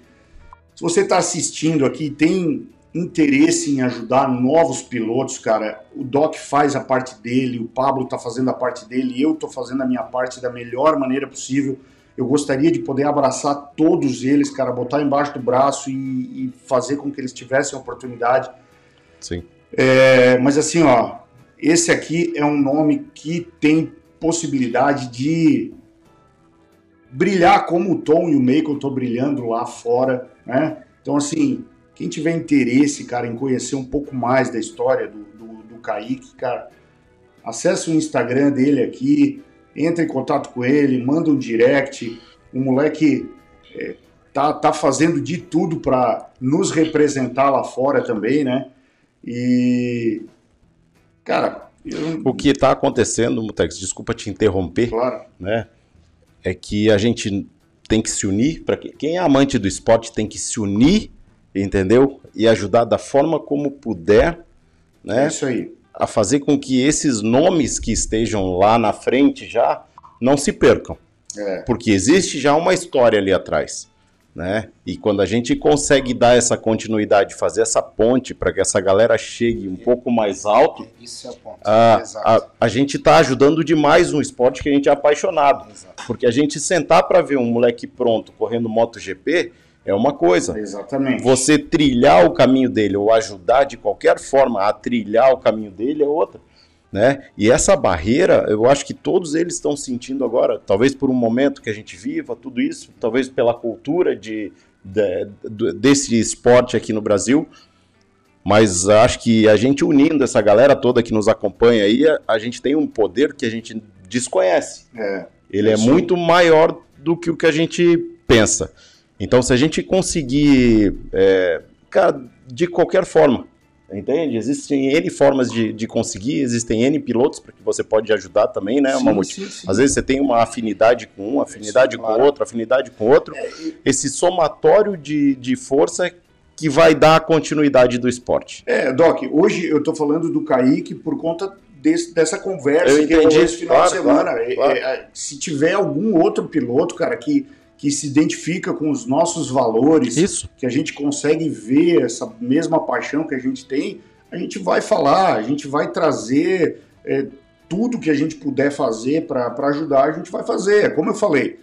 Se você está assistindo aqui, tem interesse em ajudar novos pilotos, cara, o Doc faz a parte dele, o Pablo tá fazendo a parte dele, eu tô fazendo a minha parte da melhor maneira possível. Eu gostaria de poder abraçar todos eles, cara, botar embaixo do braço e, e fazer com que eles tivessem a oportunidade. Sim. É, mas assim, ó, esse aqui é um nome que tem possibilidade de brilhar como o Tom e o Macon estão brilhando lá fora, né? Então, assim, quem tiver interesse, cara, em conhecer um pouco mais da história do, do, do Kaique, cara, acesse o Instagram dele aqui, entre em contato com ele, manda um direct. O moleque é, tá, tá fazendo de tudo para nos representar lá fora também, né? E, cara, eu, O que está acontecendo, Mutex, desculpa te interromper, claro, né? É que a gente tem que se unir, para quem é amante do esporte tem que se unir, entendeu? E ajudar da forma como puder, é né? isso aí. A fazer com que esses nomes que estejam lá na frente já não se percam. É. Porque existe já uma história ali atrás. Né? E quando a gente consegue dar essa continuidade, fazer essa ponte para que essa galera chegue um pouco mais alto, Isso é o ponto. a, a, a gente está ajudando demais um esporte que a gente é apaixonado. Exato. Porque a gente sentar para ver um moleque pronto correndo MotoGP é uma coisa. Exatamente. Você trilhar o caminho dele ou ajudar de qualquer forma a trilhar o caminho dele é outra. Né? E essa barreira, eu acho que todos eles estão sentindo agora, talvez por um momento que a gente viva, tudo isso, talvez pela cultura de, de- de- desse esporte aqui no Brasil, mas acho que a gente unindo essa galera toda que nos acompanha aí, a, a gente tem um poder que a gente desconhece. É, Ele é Isso. muito maior do que o que a gente pensa. Então, se a gente conseguir, é, cara, de qualquer forma, entende? Existem N formas de, de conseguir, existem N pilotos para que você pode ajudar também, né, sim, Mamute? sim, sim. Às vezes você tem uma afinidade com um, afinidade Isso, com claro. outro, afinidade com outro. Esse somatório de, de força que vai dar a continuidade do esporte. É, Doc, hoje eu tô falando do Kaique por conta desse- dessa conversa Eu que entendi, esse final claro, de semana. claro, É, claro. é, é, se tiver algum outro piloto, cara, que, que se identifica com os nossos valores, Isso. que a gente consegue ver essa mesma paixão que a gente tem, a gente vai falar, a gente vai trazer é, tudo que a gente puder fazer para ajudar, a gente vai fazer. Como eu falei,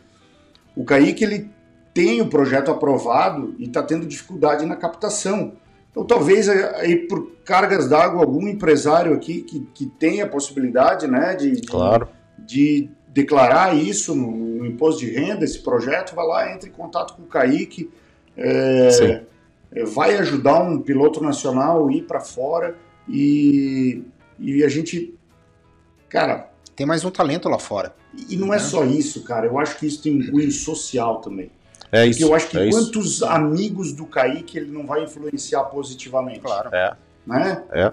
o Kaique ele tem o projeto aprovado e está tendo dificuldade na captação. Então, talvez aí por cargas d'água, algum empresário aqui que, que tenha a possibilidade né, de, de, Claro. de declarar isso no, no imposto de renda, esse projeto, vai lá, entre em contato com o Kaique, é, é, vai ajudar um piloto nacional a ir para fora e, e a gente, cara, Tem mais um talento lá fora. e não é só isso, cara, eu acho que isso tem um cunho social também. É Porque isso. eu acho que é isso. quantos amigos do Kaique ele não vai influenciar positivamente, Claro. É, né? é.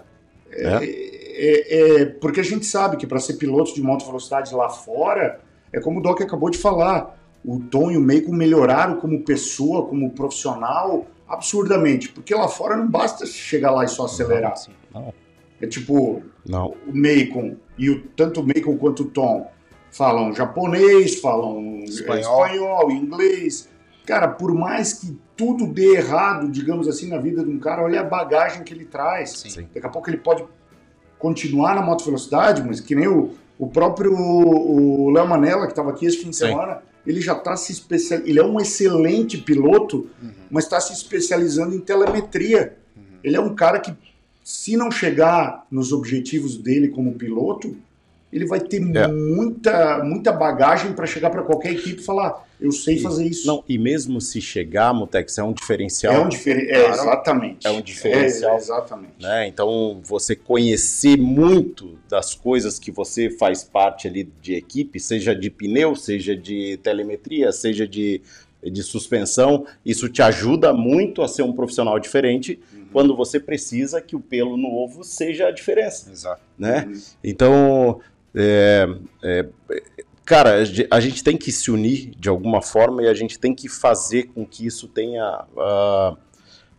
É, é- é- porque a gente sabe que para ser piloto de moto velocidade lá fora, é como o Doc acabou de falar, o Tom e o Meiko melhoraram como pessoa, como profissional, absurdamente. Porque lá fora não basta chegar lá e só acelerar. Não, não. É tipo, Não. o Macon e o, tanto o Macon quanto o Tom falam japonês, falam Espanhol. espanhol, inglês. Cara, por mais que tudo dê errado, digamos assim, na vida de um cara, olha a bagagem que ele traz. Sim. Daqui a pouco ele pode continuar na moto velocidade, mas que nem o, o próprio o Léo Manella, que estava aqui esse fim de Sim. semana, ele já está se especializando. Ele é um excelente piloto, Uhum. mas está se especializando em telemetria. Ele é um cara que, se não chegar nos objetivos dele como piloto, ele vai ter É. muita, muita bagagem para chegar para qualquer equipe e falar: eu sei E- fazer isso. Não, e mesmo se chegar, Mutex, é um diferencial. é um diferencial. É, exatamente. É um diferencial. É, exatamente. né? Então, você conhecer muito das coisas que você faz parte ali de equipe, seja de pneu, seja de telemetria, seja de, de suspensão, isso te ajuda muito a ser um profissional diferente quando você precisa que o pelo no ovo seja a diferença, Exato. né? Uhum. Então, é, é, cara, a ge- a gente tem que se unir de alguma forma e a gente tem que fazer com que isso tenha. ah,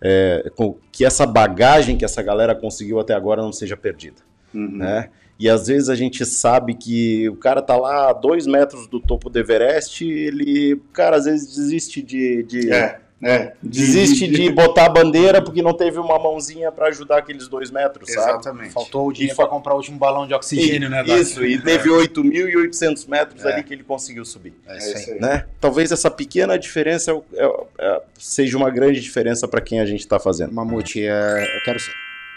é, com que essa bagagem que essa galera conseguiu até agora não seja perdida, Uhum. né? E às vezes a gente sabe que o cara tá lá a dois metros do topo do Everest, ele, cara, às vezes desiste de, de- É, é. desiste de, botar a bandeira porque não teve uma mãozinha para ajudar aqueles dois metros, sabe? Exatamente. Faltou o dinheiro E para comprar o último balão de oxigênio, né? Doc? Isso, e teve 8.800 metros É. ali que ele conseguiu subir. É É isso aí. isso aí. Né? Talvez essa pequena diferença é é- é- seja uma grande diferença para quem a gente está fazendo. Mamute, é, eu quero.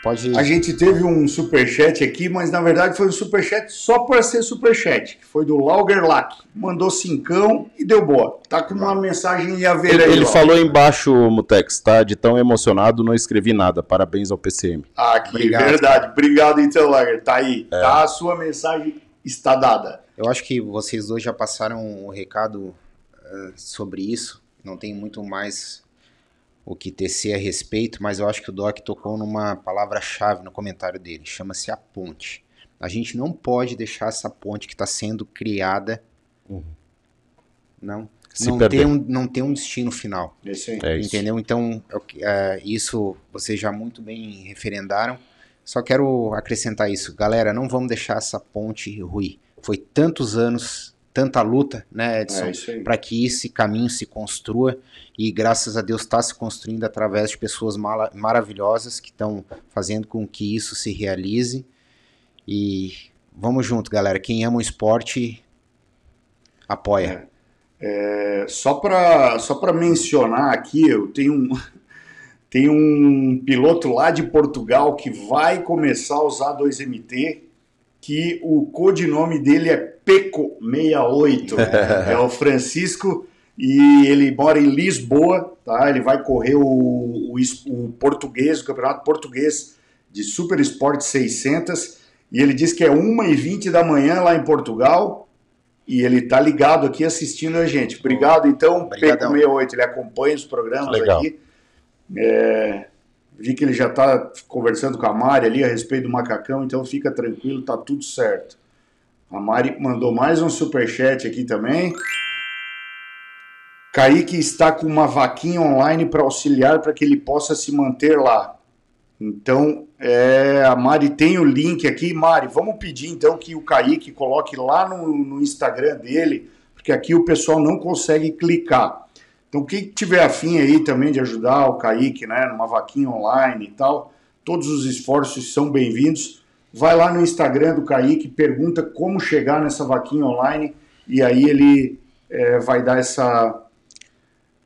Pode. A gente teve um superchat aqui, mas na verdade foi um superchat só para ser superchat, que foi do Laugerlack. Mandou cincão e deu boa. Tá com uma mensagem em haver Ele, aí. ele ó. falou embaixo, Mutex, tá? De tão emocionado, não escrevi nada. Parabéns ao PCM. Aqui, Obrigado, verdade. Obrigado então, Lager. Tá aí. É. Tá, a sua mensagem está dada. Eu acho que vocês dois já passaram o recado eh, sobre isso. Não tem muito mais o que tecer a respeito, mas eu acho que o Doc tocou numa palavra-chave no comentário dele. Chama-se a ponte. A gente não pode deixar essa ponte que está sendo criada Uhum. não, Se não, perder. ter um, não ter um destino final. Esse aí. É isso. Entendeu? Então, é é, isso vocês já muito bem referendaram. Só quero acrescentar isso. Galera, não vamos deixar essa ponte ruir. Foi tantos anos, tanta luta, né, Edson? É isso aí. para que esse caminho se construa e graças a Deus está se construindo através de pessoas mala- maravilhosas que estão fazendo com que isso se realize e vamos junto, galera. Quem ama o esporte apoia. É, só para só pra mencionar aqui, eu tenho um, tenho um piloto lá de Portugal que vai começar a usar 2MT, que o codinome dele é Peco68. é o Francisco e ele mora em Lisboa, tá? Ele vai correr o, o, o português, o campeonato português de Super Sport 600 e ele diz que é 1h20 da manhã lá em Portugal e ele tá ligado aqui assistindo a gente. Obrigado, então, Obrigadão. Peco68. Ele acompanha os programas Legal. aqui. É, vi que ele já tá conversando com a Mari ali a respeito do macacão, então fica tranquilo, tá tudo certo. A Mari mandou mais um superchat aqui também. Kaique está com uma vaquinha online para auxiliar para que ele possa se manter lá. Então, é, a Mari tem o link aqui. Mari, vamos pedir então que o Kaique coloque lá no, no Instagram dele, porque aqui o pessoal não consegue clicar. Então, quem tiver afim aí também de ajudar o Kaique, né, numa vaquinha online e tal, todos os esforços são bem-vindos. Vai lá no Instagram do Kaique, pergunta como chegar nessa vaquinha online e aí ele é, vai dar essa,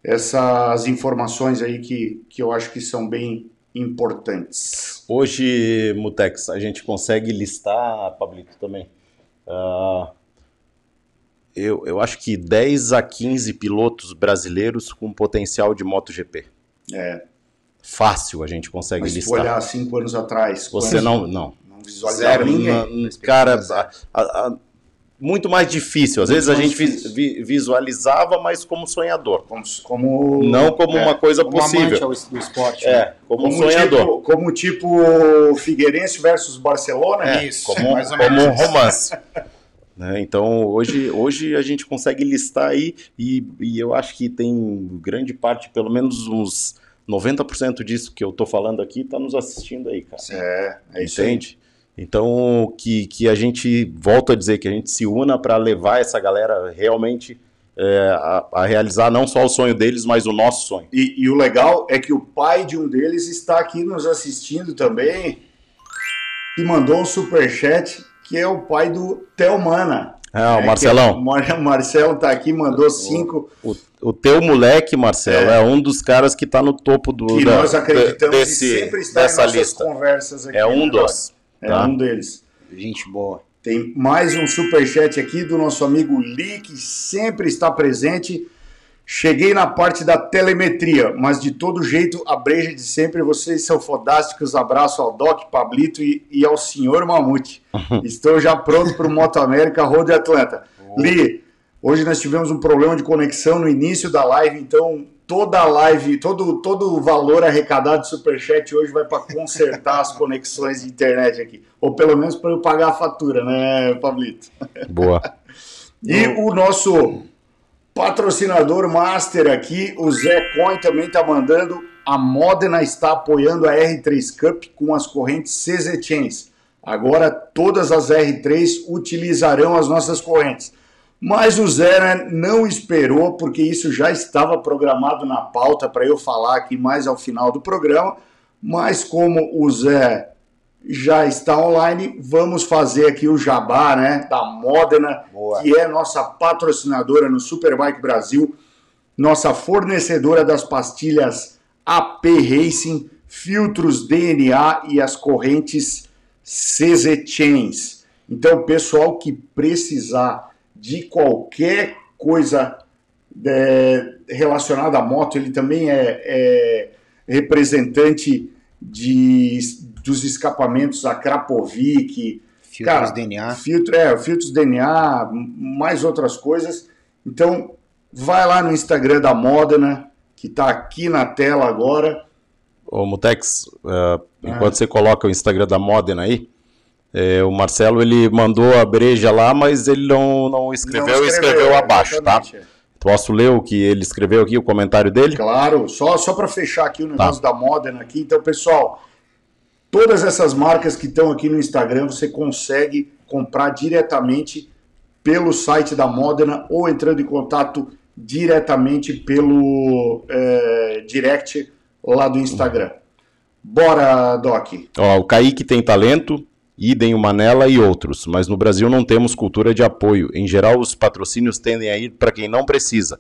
essas informações aí que, que eu acho que são bem importantes. Hoje, Mutex, a gente consegue listar, Pablito, também. ah, eu, eu acho que 10 a 15 pilotos brasileiros com potencial de MotoGP. É, Fácil a gente consegue mas se listar. olhar cinco anos atrás, Você não, não. não visualizava Zero, ninguém. Cara, a- a- a- muito mais difícil. Às Muito vezes a gente vi- visualizava, mas como sonhador. Como, como, Não como é, uma coisa Como possível. ao- do esporte. né? É, como, um como sonhador. tipo, como tipo Figueirense versus Barcelona. É, Isso, como, mais ou como um romance. Né? Então, hoje, hoje a gente consegue listar aí, e, e eu acho que tem grande parte, pelo menos uns 90% disso que eu tô falando aqui, tá nos assistindo aí, cara. É, é isso aí. Entende? Então, que, que a gente, volta a dizer, que a gente se una para levar essa galera realmente é, a, a realizar não só o sonho deles, mas o nosso sonho. E, e o legal é que o pai de um deles está aqui nos assistindo também e mandou um superchat, que é o pai do Telmana. É, o É, Marcelão. que o Mar- Marcelo tá aqui, mandou cinco. O, o teu moleque, Marcelo, é. um dos caras que tá no topo do que da- nós acreditamos de- desse, e sempre está dessa em nossas lista. conversas aqui. É um né, dos. É tá? um deles. Gente boa. Tem mais um superchat aqui do nosso amigo Lee, que sempre está presente. Cheguei na parte da telemetria, mas de todo jeito, a breja de sempre, vocês são fodásticos. Abraço ao Doc, Pablito e, e ao senhor Mamute. Estou já pronto para o Moto América Road Atlanta. Lee, hoje nós tivemos um problema de conexão no início da live, então toda a live, todo, todo o valor arrecadado do Superchat hoje vai para consertar as conexões de internet aqui. Ou pelo menos para eu pagar a fatura, né, Pablito? Boa. E o nosso patrocinador master aqui, o Zé Coin, também está mandando. A Modena está apoiando a R3 Cup com as correntes CZ Chains. Agora todas as R3 utilizarão as nossas correntes. Mas o Zé né, não esperou, porque isso já estava programado na pauta para eu falar aqui mais ao final do programa. Mas como o Zé já está online, vamos fazer aqui o jabá né, da Modena, Boa. que é nossa patrocinadora no Superbike Brasil, nossa fornecedora das pastilhas AP Racing, filtros DNA e as correntes CZ Chains. Então, pessoal que precisar de qualquer coisa é, relacionada à moto, ele também é, é representante de, dos escapamentos a Krapovic, Filtros Cara, DNA. Filtro, é, filtros DNA, mais outras coisas. Então, vai lá no Instagram da Modena, que está aqui na tela agora. Ô, Mutex, eh, enquanto você coloca o Instagram da Modena aí, eh, o Marcelo ele mandou a breja lá, mas ele não, não escreveu, Não e escreveu abaixo, tá? exatamente, é. Posso ler o que ele escreveu aqui, o comentário dele? Claro, só, só para fechar aqui o Tá. negócio da Modena aqui. Então, pessoal, todas essas marcas que estão aqui no Instagram, você consegue comprar diretamente pelo site da Modena ou entrando em contato diretamente pelo é, direct lá do Instagram. Bora, Doc. Ó, o Kaique tem talento, idem o Manela e outros, mas no Brasil não temos cultura de apoio. Em geral, os patrocínios tendem a ir para quem não precisa.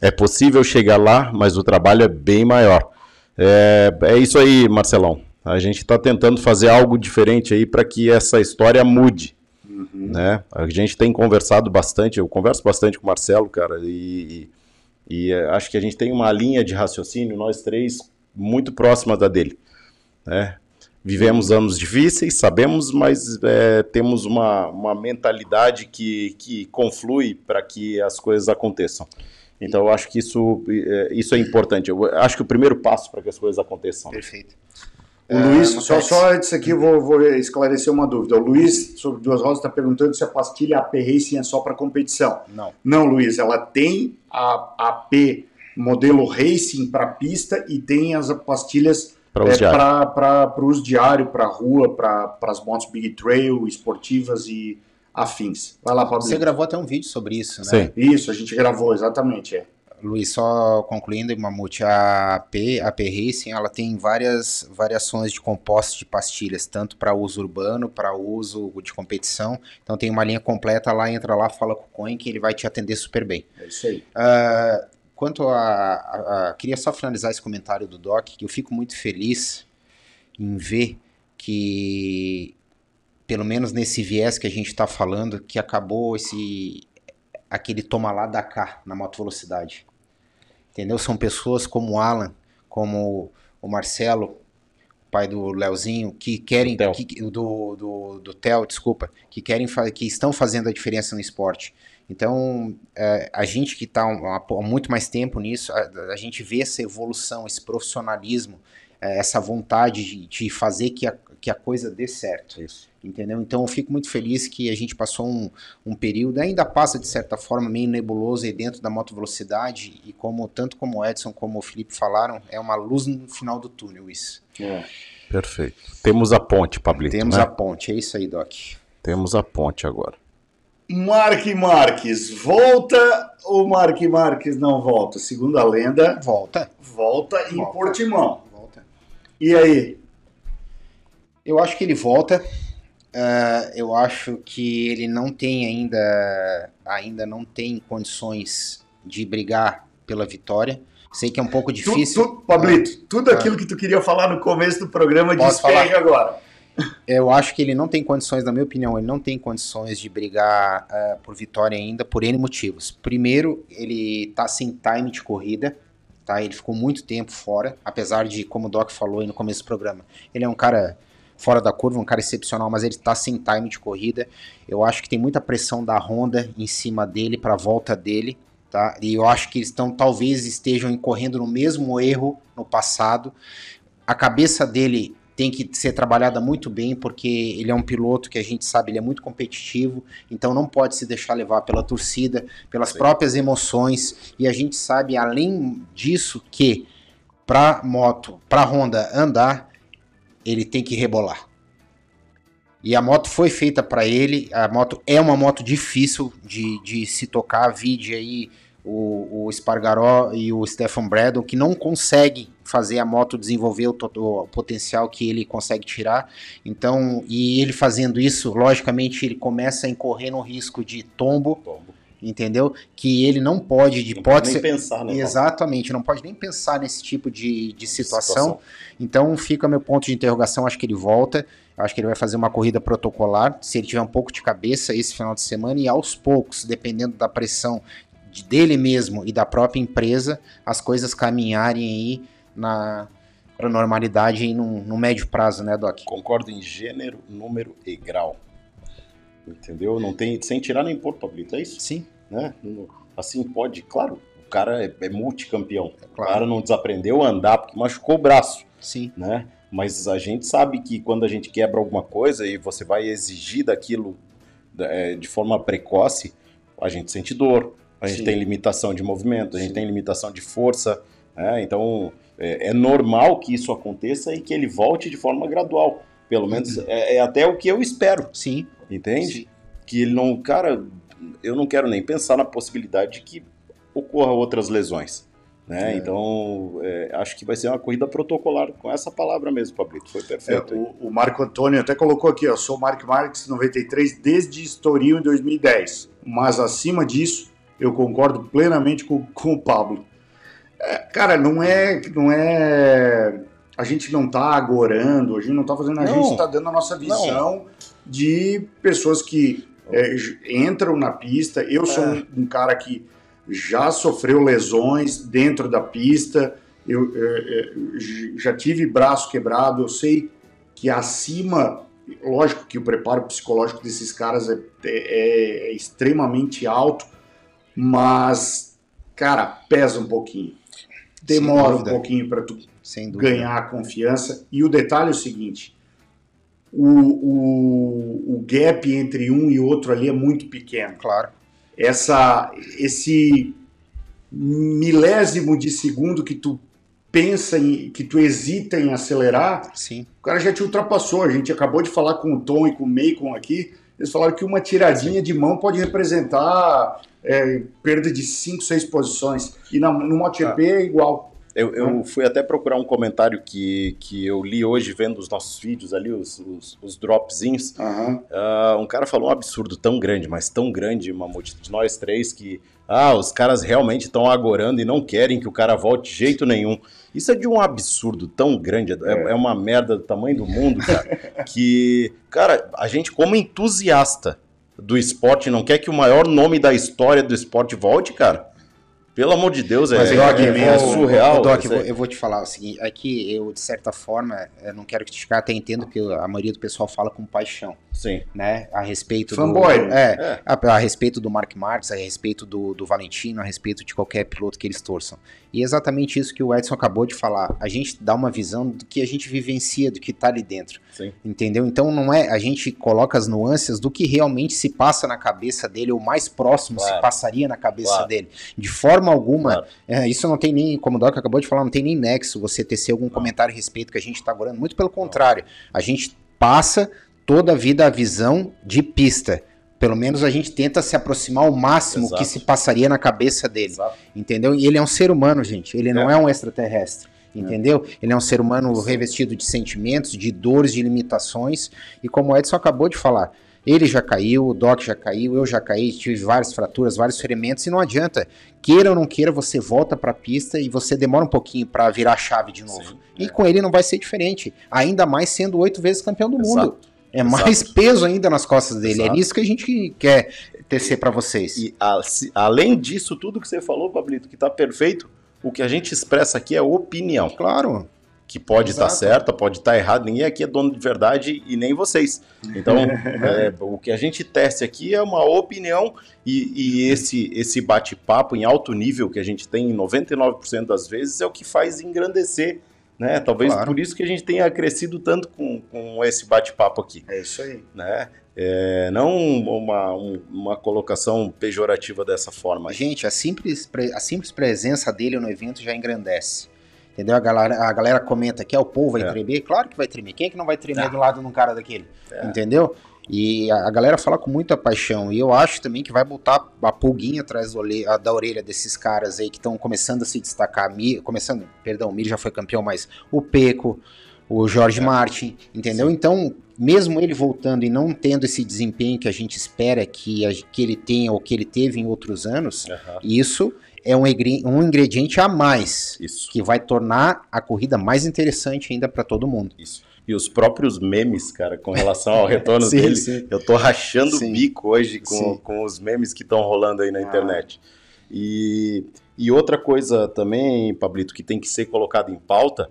É possível chegar lá, mas o trabalho é bem maior. É, é isso aí, Marcelão. A gente está tentando fazer algo diferente aí para que essa história mude. Né? A gente tem conversado bastante, eu converso bastante com o Marcelo, cara, e, e é, acho que a gente tem uma linha de raciocínio, nós três, muito próxima da dele. Né? Vivemos anos difíceis, sabemos, mas é, temos uma, uma mentalidade que, que conflui para que as coisas aconteçam. Então, eu acho que isso, é, isso é importante. Eu acho que o primeiro passo para que as coisas aconteçam. Perfeito. O É, Luiz, só, Matex. só antes aqui, eu vou, vou esclarecer uma dúvida. O Luiz, sobre duas rodas, está perguntando se a pastilha AP Racing é só para competição. Não. Não, Luiz, ela tem a AP modelo Racing para pista e tem as pastilhas Para para uso diário, para rua, para as motos Big Trail, esportivas e afins. Vai lá, Pablo. Você gravou até um vídeo sobre isso, né? Sim. Isso, a gente gravou, exatamente. É. Luiz, só concluindo, Mamute, a AP, a AP Racing, ela tem várias variações de compostos de pastilhas, tanto para uso urbano, para uso de competição. Então tem uma linha completa lá, entra lá, fala com o Coin que ele vai te atender super bem. É isso aí. Ah, quanto a, a- a- Queria só finalizar esse comentário do Doc, que eu fico muito feliz em ver que, pelo menos nesse viés que a gente está falando, que acabou esse aquele toma lá da cá na moto velocidade. Entendeu? São pessoas como o Alan, como o Marcelo, pai do Leozinho, que querem Theo. que, do do do Theo, desculpa, que querem que estão fazendo a diferença no esporte. Então, é, a gente que está há muito mais tempo nisso, a, a gente vê essa evolução, esse profissionalismo, é, essa vontade de, de fazer que a, que a coisa dê certo. Isso. Entendeu? Então eu fico muito feliz que a gente passou um, um período, ainda passa de certa forma meio nebuloso aí dentro da moto velocidade e como tanto como o Edson como o Felipe falaram, é uma luz no final do túnel isso. Perfeito. Temos a ponte, Pablito. Temos né? a ponte, é isso aí, Doc. Temos a ponte agora. Mark Marques volta ou Mark Marques não volta? Segundo a lenda, Volta, volta em Volta. Portimão. volta. E aí? Eu acho que ele volta. ah, eu acho que ele não tem ainda, ainda não tem condições de brigar pela vitória. Sei que é um pouco Tu, difícil. tu, Pablito, tudo aquilo que tu queria falar no começo do programa despeja falar? agora. Eu acho que ele não tem condições, na minha opinião, ele não tem condições de brigar ah, por vitória ainda por N motivos. Primeiro, ele tá sem time de corrida, tá? Ele ficou muito tempo fora, apesar de, como o Doc falou aí no começo do programa, ele é um cara fora da curva, um cara excepcional, mas ele tá sem time de corrida. Eu acho que tem muita pressão da Honda em cima dele para a volta dele, tá? E eu acho que eles estão talvez estejam incorrendo no mesmo erro no passado. A cabeça dele tem que ser trabalhada muito bem, porque ele é um piloto que a gente sabe, ele é muito competitivo, então não pode se deixar levar pela torcida, pelas Sim. próprias emoções, e a gente sabe, além disso, que para moto, para Honda andar, ele tem que rebolar. E a moto foi feita para ele, a moto é uma moto difícil de, de se tocar, vide aí o, o Spargaró e o Stefan Bradle, que não conseguem fazer a moto desenvolver o, o potencial que ele consegue tirar. Então, e ele fazendo isso, logicamente, ele começa a incorrer no risco de tombo, entendeu? Que ele não pode, de Não pode hipótese. nem pensar, né? Exatamente, não pode nem pensar nesse tipo de, de situação. Situação. Então fica meu ponto de interrogação, acho que ele volta. Acho que ele vai fazer uma corrida protocolar. Se ele tiver um pouco de cabeça esse final de semana, e aos poucos, dependendo da pressão de- dele mesmo e da própria empresa, as coisas caminharem aí na para normalidade aí no, no médio prazo, né, Doc? Concordo em gênero, número e grau. Entendeu? Não tem, sem tirar nem pôr, Pablito, é isso? Sim, Né? Assim pode, claro, o cara é, é multicampeão. O claro. cara não desaprendeu a andar porque machucou o braço, Sim, né? Mas a gente sabe que quando a gente quebra alguma coisa e você vai exigir daquilo é, de forma precoce, a gente sente dor, a gente Sim. tem limitação de movimento, a gente Sim. tem limitação de força, né? Então é, é normal que isso aconteça e que ele volte de forma gradual. Pelo menos é, é até o que eu espero, sim, entende? sim. Que ele não, cara, eu não quero nem pensar na possibilidade de que ocorra outras lesões. Né? É. Então, é, acho que vai ser uma corrida protocolar com essa palavra mesmo, Pablito. Foi É, perfeito. hein? o, o Marco Antônio até colocou aqui, ó, sou Mark Marques 93 desde Estoril em 2010. Mas acima disso, eu concordo plenamente com, com o Pablo. É, cara, não é, não é. A gente não tá agorando, a gente não tá fazendo, a Não. gente tá dando a nossa visão de pessoas que é, entram na pista. Eu sou É. um, um cara que já sofreu lesões dentro da pista. Eu é, é, já tive braço quebrado. Eu sei que acima, lógico que o preparo psicológico desses caras é, é- é extremamente alto, mas, cara, pesa um pouquinho. Demora um pouquinho para tu ganhar a confiança. E o detalhe é o seguinte: o, o, o gap entre um e outro ali é muito pequeno. Claro, Essa, esse milésimo de segundo que tu pensa em, que tu hesita em acelerar, sim, o cara já te ultrapassou. A gente acabou de falar com o Tom e com o Macon aqui. Eles falaram que uma tiradinha de mão pode representar é, perda de 5, 6 posições. E na, no MotoGP é igual. Eu, eu fui até procurar um comentário que, que eu li hoje vendo os nossos vídeos ali, os, os, os dropzinhos. Aham. Ah, um cara falou um absurdo tão grande, mas tão grande, Mamute, de nós três, que ah, os caras realmente estão agorando e não querem que o cara volte de jeito nenhum. Isso é de um absurdo tão grande, é, é uma merda do tamanho do mundo, cara, que, cara, a gente como entusiasta do esporte não quer que o maior nome da história do esporte volte, cara. Pelo amor de Deus, é, Mas, é, Doc, é, é, surreal. Doc, eu vou, eu vou te falar o seguinte, é que eu, de certa forma, eu não quero criticar, até entendo que a maioria do pessoal fala com paixão, Sim. né, a respeito Fanboy, do... né? É, É. a, a respeito do Mark Marques, a respeito do, do Valentino, a respeito de qualquer piloto que eles torçam. E é exatamente isso que o Edson acabou de falar, a gente dá uma visão do que a gente vivencia, do que tá ali dentro. Sim. Entendeu? Então não é. A gente coloca as nuances do que realmente se passa na cabeça dele, ou mais próximo Claro. se passaria na cabeça Claro. dele. De forma alguma, Claro. é, isso não tem nem, como o Doc acabou de falar, não tem nem nexo você tecer algum comentário a respeito que a gente tá agora. Muito pelo contrário. A gente passa toda a vida a visão de pista. Pelo menos a gente tenta se aproximar ao máximo Exato. que se passaria na cabeça dele. Exato. Entendeu? E ele é um ser humano, gente. Ele não é, um extraterrestre. Entendeu? Ele é um ser humano revestido de sentimentos, de dores, de limitações. E como o Edson acabou de falar, ele já caiu, o Doc já caiu, eu já caí, tive várias fraturas, vários ferimentos, e não adianta. Queira ou não queira, você volta pra pista e você demora um pouquinho pra virar a chave de novo. Sim, E é. com ele não vai ser diferente. Ainda mais sendo oito vezes campeão do mundo. Exato. É mais peso ainda nas costas dele. Exato. É nisso que a gente quer tecer pra vocês. E a- se- além disso, tudo que você falou, Pablito, que tá perfeito, o que a gente expressa aqui é opinião. Claro. Que pode estar Exato. certa, pode estar errado. Ninguém aqui é dono de verdade e nem vocês. Então, é, o que a gente teste aqui é uma opinião e, e esse, esse bate-papo em alto nível que a gente tem em 99% das vezes é o que faz engrandecer. Né? Talvez Claro. por isso que a gente tenha crescido tanto com, com esse bate-papo aqui. É isso aí. Né? É, não uma, um- uma colocação pejorativa dessa forma. Gente, a simples, a simples presença dele no evento já engrandece. Entendeu? A galera, a galera comenta que é o povo vai É. tremer. Claro que vai tremer. Quem é que não vai tremer Ah. do lado de um cara daquele? É. Entendeu? E a, galera fala com muita paixão. E eu acho também que vai botar a pulguinha atrás da orelha, desses caras aí que estão começando a se destacar. Começando, perdão, o Mir já foi campeão, mas o Peco, o Jorge É. Martin, entendeu? Então, mesmo ele voltando e não tendo esse desempenho que a gente espera que, que ele tenha ou que ele teve em outros anos, Aham, isso é um, um ingrediente a mais Isso. que vai tornar a corrida mais interessante ainda para todo mundo. Isso. E os próprios memes, cara, com relação ao retorno Sim, dele, sim. eu tô rachando Sim. o bico hoje com, com os memes que estão rolando aí na Ah. internet. E, e outra coisa também, Pablito, que tem que ser colocado em pauta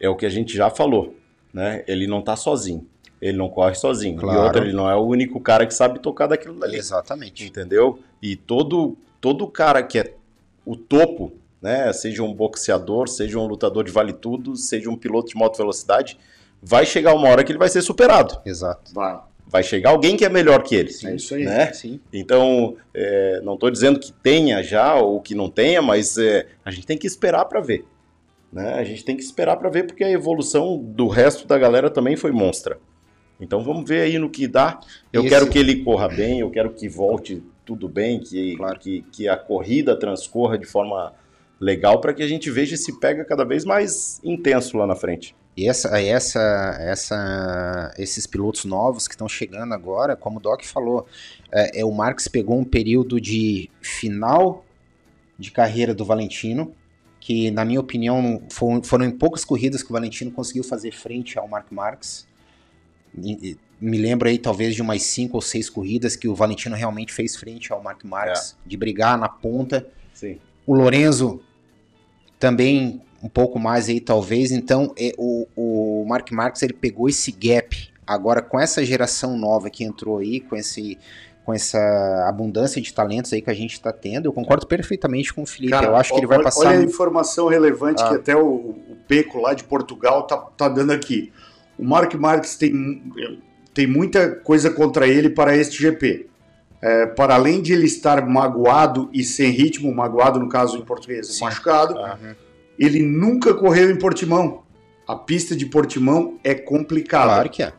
é o que a gente já falou, né? Ele não tá sozinho. Ele não corre sozinho. Claro. E outra, ele não é o único cara que sabe tocar daquilo dali Exatamente. entendeu? E todo todo cara que é o topo, né, seja um boxeador, seja um lutador de vale tudo, seja um piloto de moto velocidade, vai chegar uma hora que ele vai ser superado. Exato. Vai. Vai chegar alguém que é melhor que ele. É isso aí. Né? Sim. Então, é, não estou dizendo que tenha já ou que não tenha, mas é, a gente tem que esperar para ver. Né? A gente tem que esperar para ver porque a evolução do resto da galera também foi monstra. Então vamos ver aí no que dá. Eu Esse- quero que ele corra bem, eu quero que volte tudo bem, que, Claro. que, que a corrida transcorra de forma legal para que a gente veja esse pega cada vez mais intenso lá na frente. E essa, essa, essa, esses pilotos novos que estão chegando agora, como o Doc falou, é, é, o Marx pegou um período de final de carreira do Valentino, que na minha opinião foram, foram em poucas corridas que o Valentino conseguiu fazer frente ao Mark Marx. E- Me lembro aí talvez de umas cinco ou seis corridas que o Valentino realmente fez frente ao Mark Marx, de brigar na ponta. Sim. O Lorenzo também um pouco mais aí talvez. Então é, o, o Mark Marques ele pegou esse gap. Agora com essa geração nova que entrou aí, com esse com essa abundância de talentos aí que a gente está tendo, eu concordo perfeitamente com o Felipe. Cara, eu acho que ele vai olha- passar. Olha a informação relevante Ah. que até o, o Peco lá de Portugal tá, tá dando aqui. O Mark Marques tem, tem muita coisa contra ele para este GP. É, para além de ele estar magoado e sem ritmo, magoado no caso em português, Sim. machucado, Uhum. Ele nunca correu em Portimão. A pista de Portimão é complicada. Claro que é.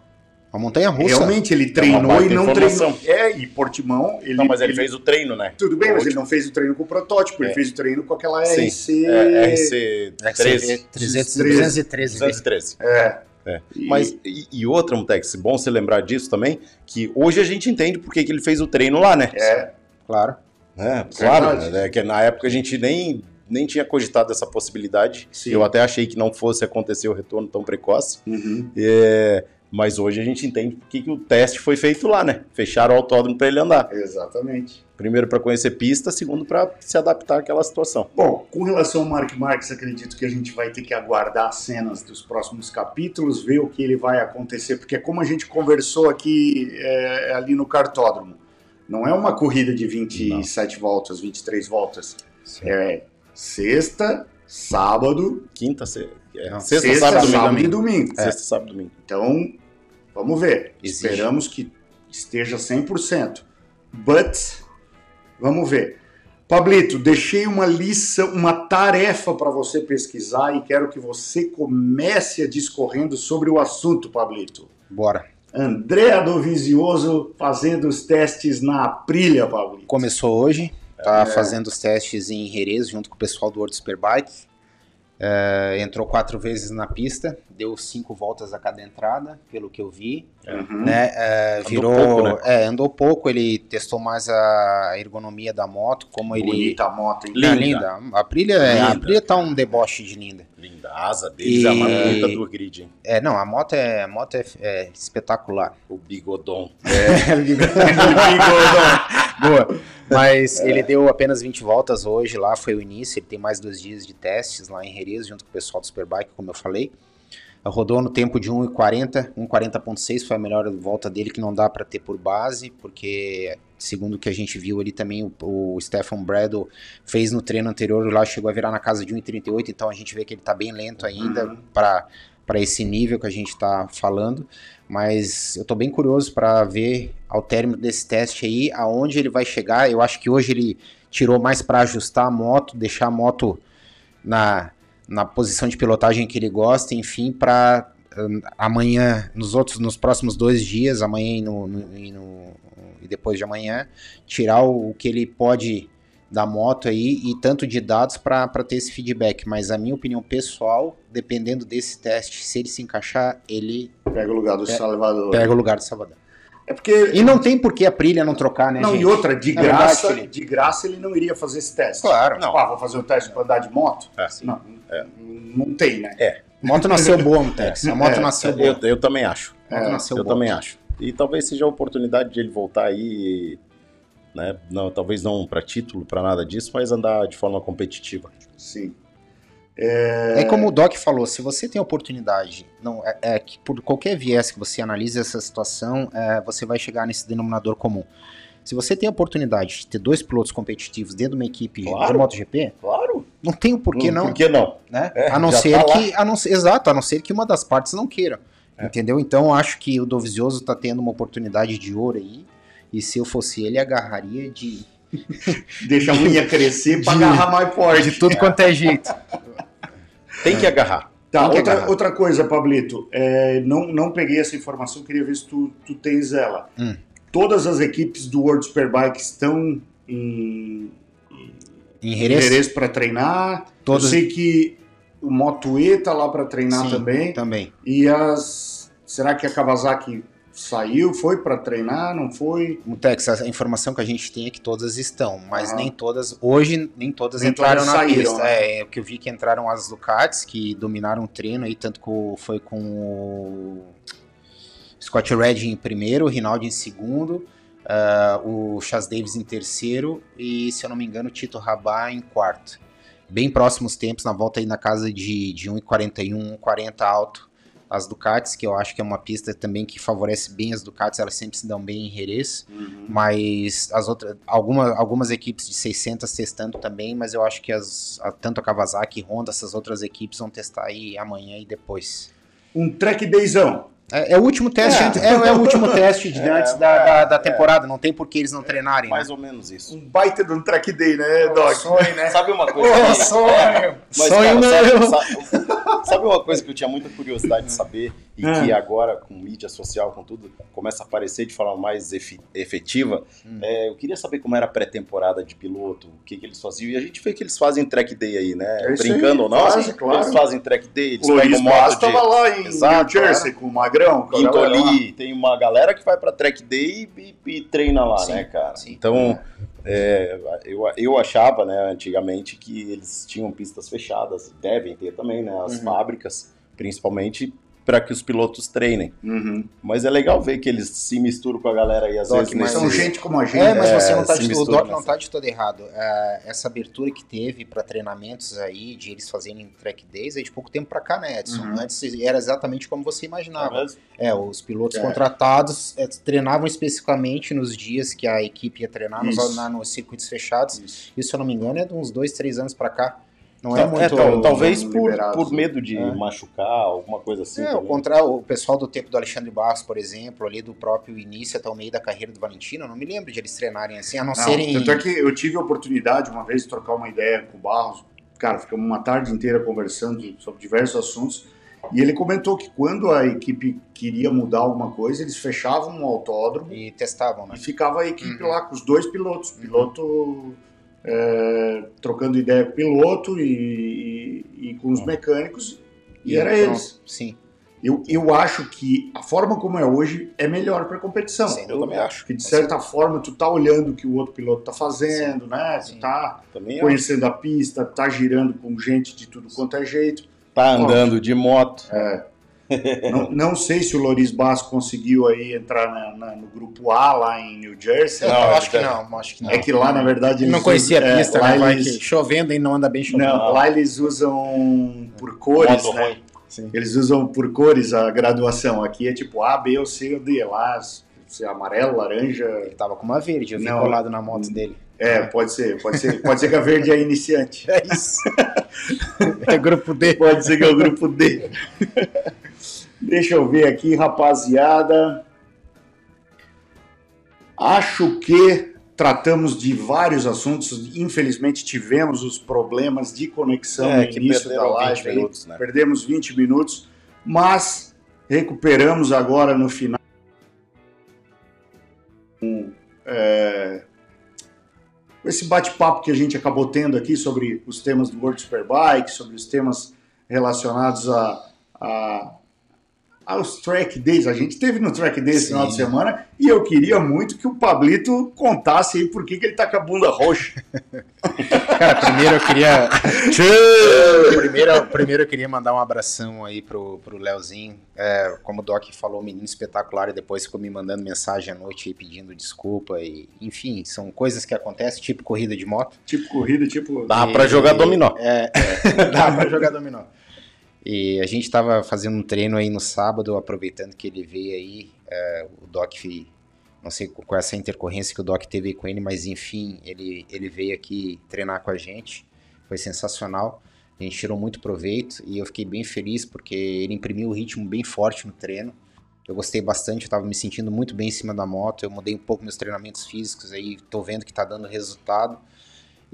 Uma montanha russa. Realmente, ele uma treinou baita e não informação. treinou. É, e Portimão, ele, Não, mas ele, fez o treino, né? Tudo bem, O mas ele último. não fez o treino com o protótipo, ele É. fez o treino com aquela Sim, RC. É, RC XCV 13. 300, 13. 213. 213. É. É. E- Mas, e, e outra, Mutex, bom você lembrar disso também, que hoje a gente entende por que ele fez o treino lá, né? É, Claro. É, claro, né, que na época a gente nem, nem tinha cogitado essa possibilidade. Sim. Eu até achei que não fosse acontecer o retorno tão precoce. Uhum. É, mas hoje a gente entende por que que o teste foi feito lá, né? Fecharam o autódromo para ele andar. Exatamente. Primeiro para conhecer pista, segundo para se adaptar àquela situação. Bom, com relação ao Mark Marques, acredito que a gente vai ter que aguardar as cenas dos próximos capítulos, ver o que ele vai acontecer, porque como a gente conversou aqui é, ali no cartódromo, não é uma corrida de 27 não. voltas, 23 voltas. Sim. É sexta, sábado, quinta, se... é, sexta, sexta, sábado, sábado domingo. e domingo. É. Sexta, sábado e domingo. Então, vamos ver. Existe. Esperamos que esteja 100%. But, vamos ver. Pablito, deixei uma lição, uma tarefa para você pesquisar e quero que você comece a discorrendo sobre o assunto, Pablito. Bora. André Dovizioso fazendo os testes na Aprilia, Pablito. Começou hoje, tá é. fazendo os testes em Jerez junto com o pessoal do World Superbike. É, entrou quatro vezes na pista, deu cinco voltas a cada entrada, pelo que eu vi. Uhum. Né? É, virou, andou pouco, né? é, andou pouco, ele testou mais a ergonomia da moto, como Bonita ele. Bonita a moto, hein? Linda. linda. A Aprilia, linda. É, a Aprilia tá um deboche de linda. Linda. A asa deles e... é uma ponta do grid, hein? É, não, a moto é, a moto é, é espetacular. O bigodon. É, o bigodon. Boa. Mas é. ele deu apenas 20 voltas hoje lá, foi o início. Ele tem mais dois dias de testes lá em Jerez, junto com o pessoal do Superbike, como eu falei. Rodou no tempo de 1,40, 1,40.6 foi a melhor volta dele, que não dá para ter por base, porque segundo o que a gente viu ali também, o, o Stefan Bradle fez no treino anterior lá, chegou a virar na casa de 1,38, então a gente vê que ele está bem lento ainda uhum. para esse nível que a gente está falando. Mas eu estou bem curioso para ver ao término desse teste aí aonde ele vai chegar. Eu acho que hoje ele tirou mais para ajustar a moto, deixar a moto na na posição de pilotagem que ele gosta, enfim, para um, amanhã, nos outros, nos próximos dois dias, amanhã e, no, no, e, no, e depois de amanhã, tirar o, o, que ele pode da moto aí e tanto de dados para ter esse feedback. Mas a minha opinião pessoal, dependendo desse teste, se ele se encaixar, ele pega o lugar do Salvador. Pega o lugar do Salvador. É porque e não tem por que a Prilha não trocar, né, Não, gente? e outra, de graça, verdade, de graça ele não iria fazer esse teste. Claro. Não. Ah, vou fazer o teste para andar de moto? É. Não, é. não tem, né? É. Moto nasceu boa, Mutex. A moto é. nasceu boa. Eu, eu também acho. moto nasceu eu boa. também acho. E talvez seja a oportunidade de ele voltar aí, né? Não, talvez não para título, para nada disso, mas andar de forma competitiva. Sim. É... é... como o Doc falou, se você tem oportunidade, não é, é que por qualquer viés que você analise essa situação, é, você vai chegar nesse denominador comum. Se você tem a oportunidade de ter dois pilotos competitivos dentro de uma equipe claro, de MotoGP, claro. não tem o porquê não. Por que não? Né? É, a não ser tá que, a não ser, exato, a não ser que uma das partes não queira. É. Entendeu? Então acho que o Dovizioso está tendo uma oportunidade de ouro aí. E se eu fosse ele, agarraria de Deixa a unha crescer para agarrar mais forte. De tudo quanto é jeito. Tem que agarrar. Tá, outra, outra coisa, Pablito. É, não, não peguei essa informação, queria ver se tu, tu tens ela. Hum. Todas as equipes do World Superbike estão em, em Jerez, para treinar. Eu sei que o Moto E tá lá para treinar Sim, também. Também. E as. Será que a Kawasaki saiu, foi para treinar, não foi? Mutex, a informação que a gente tem é que todas estão, mas ah. nem todas, hoje nem todas nem entraram todas na saíram, pista. Né? É, o que eu vi que entraram as Ducatis, que dominaram o treino aí, tanto que foi com o Scott Red em primeiro, Rinaldi em segundo, uh, o Chas Davis em terceiro e, se eu não me engano, o Tito Rabá em quarto. Bem próximos tempos, na volta aí na casa de, de 1,41, 1,40 alto as Ducatis, que eu acho que é uma pista também que favorece bem as Ducatis, elas sempre se dão bem em Jerez, uhum. mas as outras, alguma, algumas equipes de 600 testando também, mas eu acho que as, a, tanto a Kawasaki, Honda, essas outras equipes vão testar aí amanhã e depois. Um track dayzão. É, é, o último teste, é, antes, é, é o último teste de, é, antes da, da, da, temporada, não tem por que eles não treinarem. Mais né? ou menos isso. Um baita de um track day, né, Doc? Sonho, né? Sabe uma coisa? Sonho! Mas, sonho cara, sabe, sabe, sabe, uma coisa que eu tinha muita curiosidade de saber e que Ah. agora, com mídia social, com tudo, começa a aparecer de forma mais efetiva? Hum. É, eu queria saber como era a pré-temporada de piloto, o que, que eles faziam. E a gente vê que eles fazem track day aí, né? É Brincando aí, ou não, fazem, assim, claro. eles fazem track day, eles Luiz pegam moto de... estava lá em Exato, New Jersey com o Magrão. com a galera lá. Intoli, tem uma galera que vai pra track day e, e treina lá, Sim, né, cara? sim. Então, é, eu, eu achava, né, antigamente, que eles tinham pistas fechadas, devem ter também, né, as Uhum. fábricas, principalmente para que os pilotos treinem. Uhum. Mas é legal ver que eles se misturam com a galera aí às Doc, vezes mas nesse- São gente como a gente. É, mas É, você não tá se de, o Doc não nessa. tá de todo errado. É, essa abertura que teve para treinamentos aí, de eles fazerem track days, é de pouco tempo para cá, né, Edson? Uhum. Antes era exatamente como você imaginava. é? É, os pilotos É. contratados é, treinavam especificamente nos dias que a equipe ia treinar nos, na- nos circuitos fechados. Isso. Isso, se eu não me engano, é de uns dois, três anos para cá. Não é, É, muito. tal- talvez por, por né? medo de É. machucar, alguma coisa assim. É, também. contra, o pessoal do tempo do Alexandre Barros, por exemplo, ali do próprio início até o meio da carreira do Valentino, eu não me lembro de eles treinarem assim, a não, Não, serem. Tanto é que eu tive a oportunidade uma vez de trocar uma ideia com o Barros. Cara, ficamos uma tarde inteira conversando sobre diversos assuntos. E ele comentou que quando a equipe queria mudar alguma coisa, eles fechavam um autódromo E testavam, né? e ficava a equipe Uhum. lá com os dois pilotos. Piloto é, trocando ideia com o piloto e, e- e com os mecânicos. E, era pronto. eles. Sim. Eu, eu acho que a forma como é hoje é melhor para competição. Sem Eu também acho. Porque de certa forma tu tá olhando o que o outro piloto tá fazendo, né? Tu Sim. tá Também acho. conhecendo a pista, tá girando com gente de tudo quanto é jeito. Tá andando de moto. Não, não sei se o Loris Bass conseguiu aí entrar na- na- no grupo A lá em New Jersey. Eu Não, acho que ele não, acho que não. É que lá, na verdade, Ele eles não conhecia usam- a é, pista, lá né? Eles- que chovendo e não anda bem chovendo. Não, lá eles usam por cores, né? Eles usam por cores a graduação. Aqui é tipo A, B ou C ou D. Lá, se é amarelo, laranja. Ele tava com uma verde, eu vi Não. colado na moto dele. É, pode ser. Pode ser, pode ser que a verde é iniciante. É isso. é grupo D. Pode ser que é o grupo D. Deixa eu ver aqui, rapaziada. Acho que tratamos de vários assuntos. Infelizmente tivemos os problemas de conexão É, no início da perderam 20 live. minutos, né? Perdemos 20 minutos, mas recuperamos agora no final. É, esse bate-papo que a gente acabou tendo aqui sobre os temas do World Superbike, sobre os temas relacionados a, a- aos track days. A gente teve no track days esse final de semana e eu queria muito que o Pablito contasse aí por que, que ele tá com a bunda roxa. Cara, primeiro eu queria. primeiro, primeiro eu queria mandar um abração aí pro, pro Leozinho. É, como o Doc falou, menino espetacular e depois ficou me mandando mensagem à noite aí pedindo desculpa. E, enfim, são coisas que acontecem, tipo corrida de moto. tipo corrida, tipo. Dá E- pra jogar dominó. É, dá pra jogar dominó. E a gente tava fazendo um treino aí no sábado, aproveitando que ele veio aí. é, o Doc, não sei qual é essa intercorrência que o Doc teve com ele, mas enfim, ele, ele veio aqui treinar com a gente. Foi sensacional. A gente tirou muito proveito e eu fiquei bem feliz porque ele imprimiu um ritmo bem forte no treino. Eu gostei bastante, eu tava me sentindo muito bem em cima da moto. Eu mudei um pouco meus treinamentos físicos aí, tô vendo que tá dando resultado.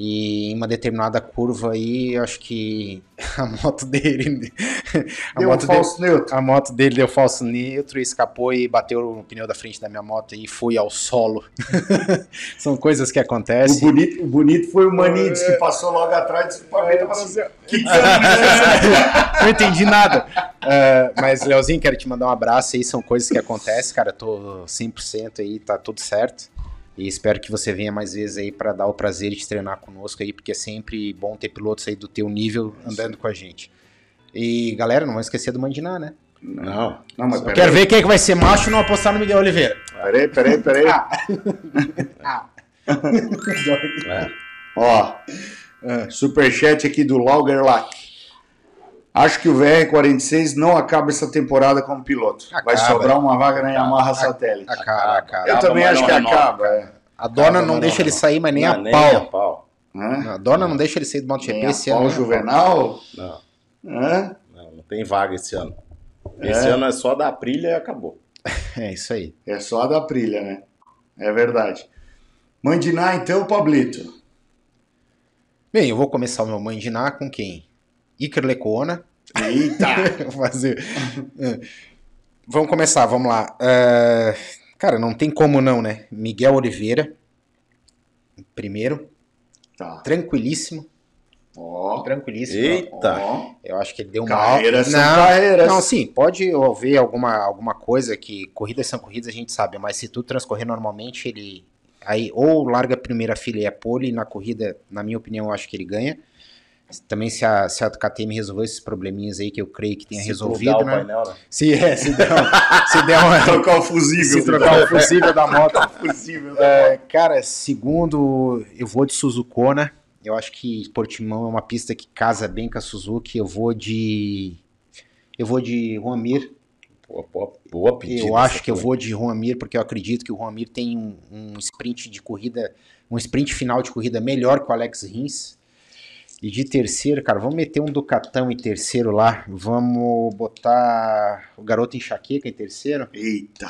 E em uma determinada curva aí, eu acho que a moto dele. A Deu um moto, dele, falso neutro. a moto dele deu falso neutro, escapou e bateu no pneu da frente da minha moto e foi ao solo. São coisas que O acontecem. bonito, o bonito foi o Manides que passou logo atrás e disse: "Pô, ele tava assim, que não entendi nada. É, mas, Leozinho, quero te mandar um abraço aí. São coisas que acontecem, cara. Tô 100% aí, tá tudo certo. E espero que você venha mais vezes aí para dar o prazer de te treinar conosco aí, porque é sempre bom ter pilotos aí do teu nível andando com a gente. E, galera, não vamos esquecer do Mandiná, né? Não. Não, mas peraí, quero ver quem é que vai ser macho e não apostar no Miguel Oliveira. peraí, peraí, peraí. É. Ó, superchat aqui do Laugerlach. Acho que o VR46 não acaba essa temporada como piloto. Vai Acaba. sobrar uma vaga na Yamaha Satélite. Acaba, acaba. Eu também acho que acaba. é. A dona não deixa ele sair, mas nem a nem pau. a pau. Hã? A dona não deixa ele sair do MotoGP esse ano. Né? Juvenal. Não, Hã? não, não tem vaga esse ano. Esse É. ano é só da Aprilia e acabou. É isso aí. É só da Prilha, né? É verdade. Mandiná, então, Pablito. Bem, eu vou começar o meu Mandiná com quem? Iker Lecuona. Eita! Fazer. É. Vamos começar, vamos lá. É, Cara, não tem como não, né? Miguel Oliveira. Primeiro. Tá. Tranquilíssimo. Ó. Tranquilíssimo. Eita! Ó. Eu acho que ele deu uma. Carreiras são não, carreiras. não, sim, pode haver alguma, alguma coisa que corridas são corridas, a gente sabe, mas se tudo transcorrer normalmente, ele aí ou larga a primeira fila e é pole, e na corrida, na minha opinião, eu acho que ele ganha. Também se a, se a KTM resolver esses probleminhas aí que eu creio que tenha Se resolvido, né? painel, né? Se, é, se der, se der uma, Trocar o fusível. se trocar o fusível da moto. fusível. É, cara, segundo, eu vou de Suzukona. Eu acho que Portimão é uma pista que casa bem com a Suzuki. Eu vou de. Eu vou de Juan Mir. Boa, boa, boa pedida. Eu acho que eu também. vou de Juan Mir, porque eu acredito que o Juan Mir tem um, um sprint de corrida, um sprint final de corrida melhor que o Alex Rins. E de terceiro, cara, vamos meter um Ducatão em terceiro lá. Vamos botar o garoto enxaqueca em terceiro. Eita,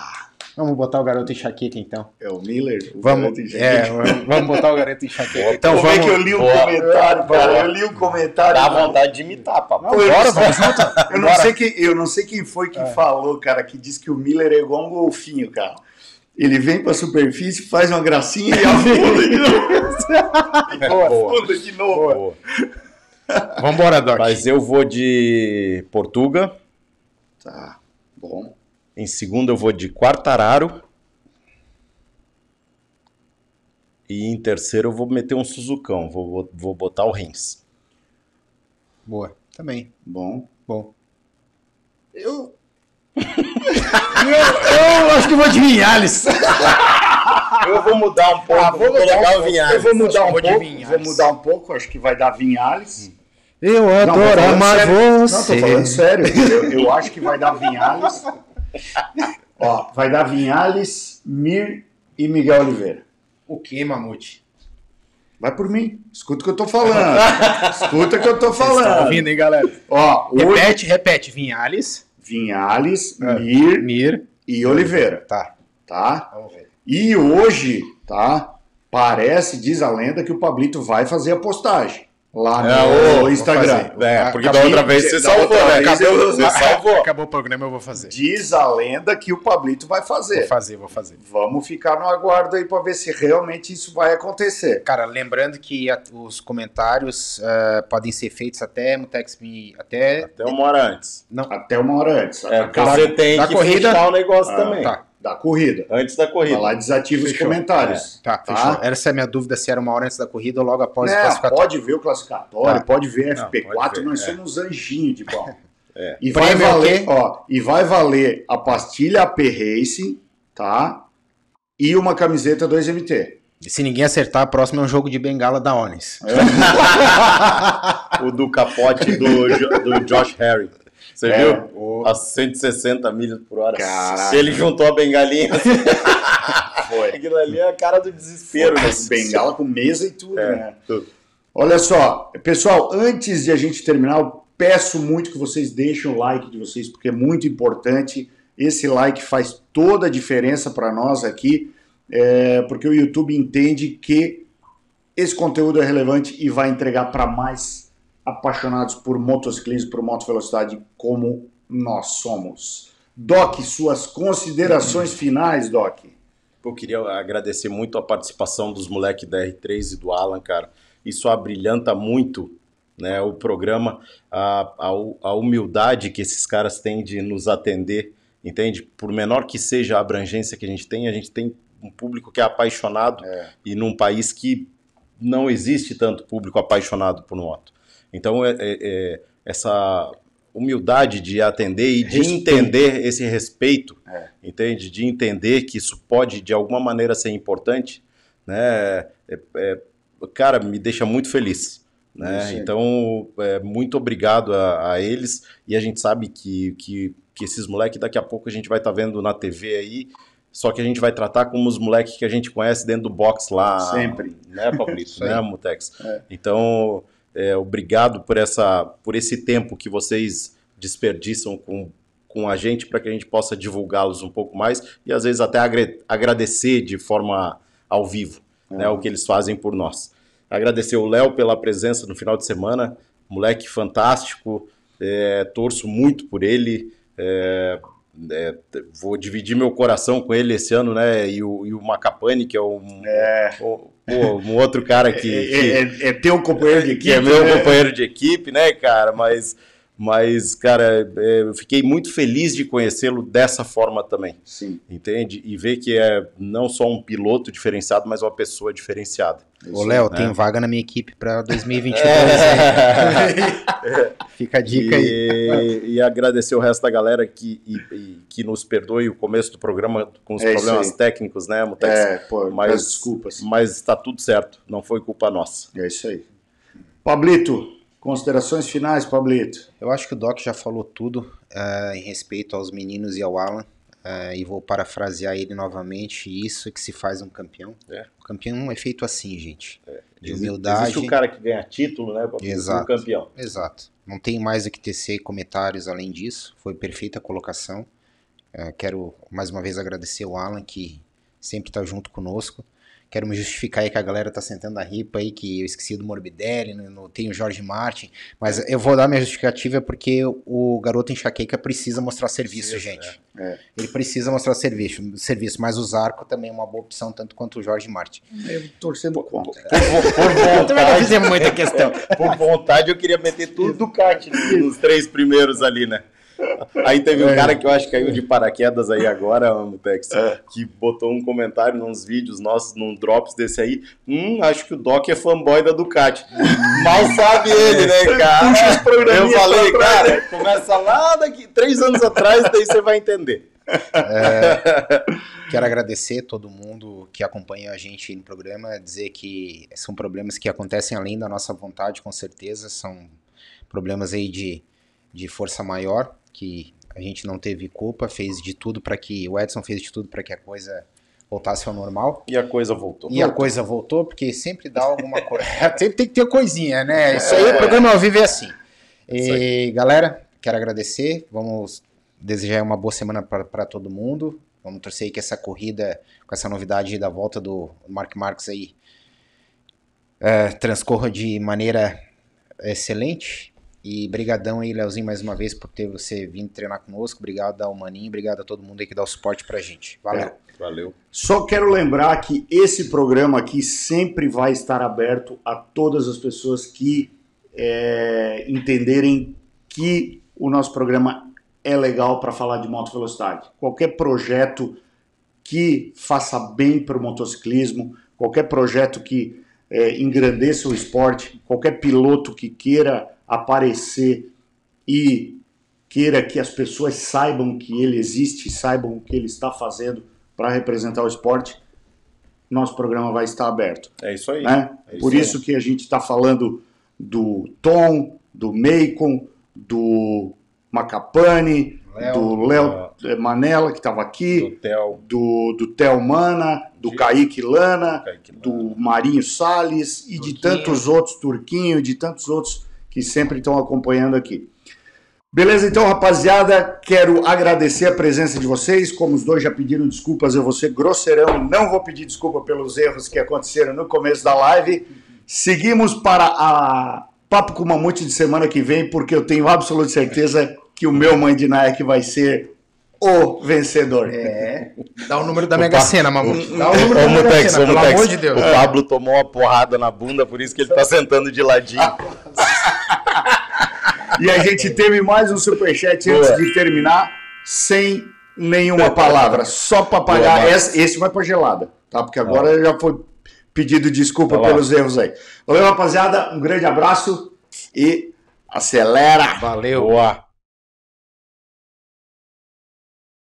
Vamos botar o garoto enxaqueca então. é o Miller? O Vamos, garoto é, vamos botar o garoto enxaqueca. Então Como é vamos. que eu li o Boa. comentário, cara? Eu li o comentário. Dá vontade de imitar, papo. Pô, eu, Bora, não vamos junto. eu, não sei quem, eu não sei quem foi que falou, cara, que disse que o Miller é igual um golfinho, cara. Ele vem pra superfície, faz uma gracinha e afunda de novo. Boa. Afunda de novo. Boa. Vambora, Doc. Mas eu vou de Portuga. Tá, bom. Em segundo eu vou de Quartararo. E em terceiro eu vou meter um Suzucão. Vou, vou, vou botar o Rins. Boa. Também. Bom. Bom. Eu. Eu, eu acho que vou de Vinhales. Eu vou mudar um pouco. Ah, vou mudar um pouco. Eu vou mudar um Vou pouco. Vinhales. Vou mudar um pouco, acho que vai dar Vinhales. Eu Não, adoro falando amar sério. Não, tô você. falando sério. Eu, eu acho que vai dar Vinhales. Ó, vai dar Vinhales, Mir e Miguel Oliveira. O que, Mamute? Vai por mim. Escuta o que eu tô falando. Escuta o que eu tô Vocês estão falando. ouvindo, hein, galera? Ó, hoje, Repete, repete. Vinhales, Vinhales, É. Mir Mir. e Oliveira, Tá, tá? vamos ver. E hoje, tá? Parece, diz a lenda, que o Pablito vai fazer a postagem lá no É, ô, Instagram. vou fazer. É, porque Acabei- da outra vez você salvou, outra né? vez eu- Você salvou. Acabou o programa, eu vou fazer. Diz a lenda que o Pablito vai Vou fazer. fazer, vou fazer. Vamos ficar no aguardo aí para ver se realmente isso vai acontecer. Cara, lembrando que a- os comentários eh, podem ser feitos até Mutex me. Até. Até uma hora antes. Até uma hora antes. É, Até você tem da que corrida- fechar o negócio Ah, também. Tá, da corrida. Antes da Vai corrida. lá e desativa os Fechou. comentários. tá, Tá. fechou. Essa é a minha dúvida se era uma hora antes da corrida ou logo após o É, classificatório. pode ver o classificatório, Tá. pode ver Não, FP4, pode ver, nós é. somos anjinhos de bom. É. E vai Prêmio é o valer, ó, e vai valer a pastilha AP Racing, tá? E uma camiseta 2MT. E se ninguém acertar, a próxima é um jogo de bengala da Onis. O do capote do, do Josh Harry. Você É. viu? A 160 milhas por hora. Caraca. Se ele juntou a bengalinha, Foi. aquilo ali é a cara do desespero. né? Bengala com mesa e tudo, É, né? tudo. Olha só, pessoal, antes de a gente terminar, eu peço muito que vocês deixem o like de vocês, porque é muito importante. Esse like faz toda a diferença para nós aqui, é, porque o YouTube entende que esse conteúdo é relevante e vai entregar para mais apaixonados por motociclismo, por moto velocidade, como nós somos. Doc, suas considerações finais, Doc. Eu queria agradecer muito a participação dos moleques da R3 e do Alan, cara. Isso abrilhanta muito né, o programa, a, a, a humildade que esses caras têm de nos atender, entende? Por menor que seja a abrangência que a gente tem, a gente tem um público que é apaixonado e num país que não existe tanto público apaixonado por moto. Então, é, é- é essa humildade de atender e de Respeito. entender esse respeito, entende? De entender que isso pode, de alguma maneira, ser importante, né? É- é- cara, me deixa muito feliz. Né? Então, é, muito obrigado a, a eles. E a gente sabe que, que, que esses moleques daqui a pouco a gente vai estar vendo na TV aí. Só que a gente vai tratar como os moleques que a gente conhece dentro do box lá. Sempre. Né, aí. né, Mutex? É. Então, é, obrigado por, essa, por esse tempo que vocês desperdiçam com, com a gente para que a gente possa divulgá-los um pouco mais e às vezes até agradecer de forma ao vivo né, o que eles fazem por nós. Agradecer o Léo pela presença no final de semana, moleque fantástico, é, torço muito por ele. é, é, vou dividir meu coração com ele esse ano, né? E o, e o Macapane, que é um, um, pô, um outro cara que, É, que- é- é teu companheiro de equipe. que é meu né? companheiro de equipe, né, cara? Mas, Mas, cara, é, eu fiquei muito feliz de conhecê-lo dessa forma também. Sim. Entende? E ver que é não só um piloto diferenciado, mas uma pessoa diferenciada. Ô, Léo, né? tem vaga na minha equipe para 2022. aí. Fica a dica aí. E, e agradecer o resto da galera que, e- e- que nos perdoe o começo do programa com os É problemas técnicos, né, Mutex? É, pô, Mas- peço desculpas. Mas está tudo certo, não foi culpa nossa. É isso aí. Pablito, considerações finais, Pablito. Eu acho que o Doc já falou tudo eh, em respeito aos meninos e ao Alan. eh, e vou parafrasear ele novamente. Isso é que se faz um campeão. É. O campeão é feito assim, gente. De Existe- humildade. Existe o cara que ganha título, né? pra- Exato. O campeão. Exato. Não tem mais o que tecer comentários além disso. Foi perfeita a colocação. Eh, quero mais uma vez agradecer o Alan, que sempre está junto conosco. Quero me justificar aí que a galera tá sentando a ripa aí, que eu esqueci do Morbidelli, não, não tem o Jorge Martin. Mas eu vou dar minha justificativa porque o garoto enxaqueca precisa mostrar serviço, Precisa, gente. é. Ele precisa mostrar serviço, serviço, mas o Zarco também é uma boa opção, tanto quanto o Jorge Martin. Eu torcendo contra. Por, por Também não vontade, fizemos muita questão. por vontade, eu queria meter tudo do kart nos três primeiros ali, né? Aí teve um cara que eu acho que caiu de paraquedas aí agora, Mutex, É. que botou um comentário nos vídeos nossos, num drops desse aí. Hum, acho que o Doc é fanboy da Ducati. Mal sabe ele, né, cara? Puxa os Eu falei, pra trás, cara, começa lá daqui, três anos atrás, daí você vai entender. Quero agradecer todo mundo que acompanha a gente no programa, dizer que são problemas que acontecem além da nossa vontade, com certeza, são problemas aí de, de força maior, que a gente não teve culpa, fez de tudo para que, o Edson fez de tudo para que a coisa voltasse ao normal. E a coisa voltou. E a coisa voltou, porque sempre dá alguma coisa. sempre tem que ter coisinha, né? Isso aí, o programa ao vivo é assim. E, galera, quero agradecer. Vamos desejar uma boa semana para todo mundo. Vamos torcer aí que essa corrida, com essa novidade da volta do Mark Marques aí, é, transcorra de maneira excelente. E brigadão aí, Leozinho, mais uma vez por ter você vindo treinar conosco. Obrigado ao Maninho, obrigado a todo mundo aí que dá o suporte pra gente. Valeu. É. Valeu. Só quero lembrar que esse programa aqui sempre vai estar aberto a todas as pessoas que é, entenderem que o nosso programa é legal para falar de moto velocidade. Qualquer projeto que faça bem para o motociclismo, qualquer projeto que é, engrandeça o esporte, qualquer piloto que queira aparecer e queira que as pessoas saibam que ele existe, saibam o que ele está fazendo para representar o esporte, nosso programa vai estar aberto. É isso aí. Né? É isso Por aí. isso que a gente está falando do Tom, do Macon, do Macapane, Léo. do Léo Manela, que estava aqui, Do Theo, do, do Theo Mana, do De- Kaique Lana, Kaique Lana. do Marinho Salles e de Turquinho. tantos outros, Turquinho, de tantos outros que sempre estão acompanhando aqui. Beleza, então, rapaziada, quero agradecer a presença de vocês. Como os dois já pediram desculpas, eu vou ser grosseirão, não vou pedir desculpa pelos erros que aconteceram no começo da live. Seguimos para a Papo com Mamute de semana que vem, porque eu tenho absoluta certeza que o meu mãe de Nike vai ser o vencedor. É. Dá o número da Mega Sena, Mamute. Dá o número da Mega Mutex, Sena, ô, pelo amor de Deus. O Pablo tomou uma porrada na bunda, por isso que ele tá sentando de ladinho. E a gente teve mais um superchat Boa. antes de terminar, sem nenhuma palavra, só para pagar. Esse, esse vai para gelada, tá? Porque agora já foi pedido desculpa Vai lá. pelos erros aí. Valeu, rapaziada. Um grande abraço e acelera! Valeu. Boa.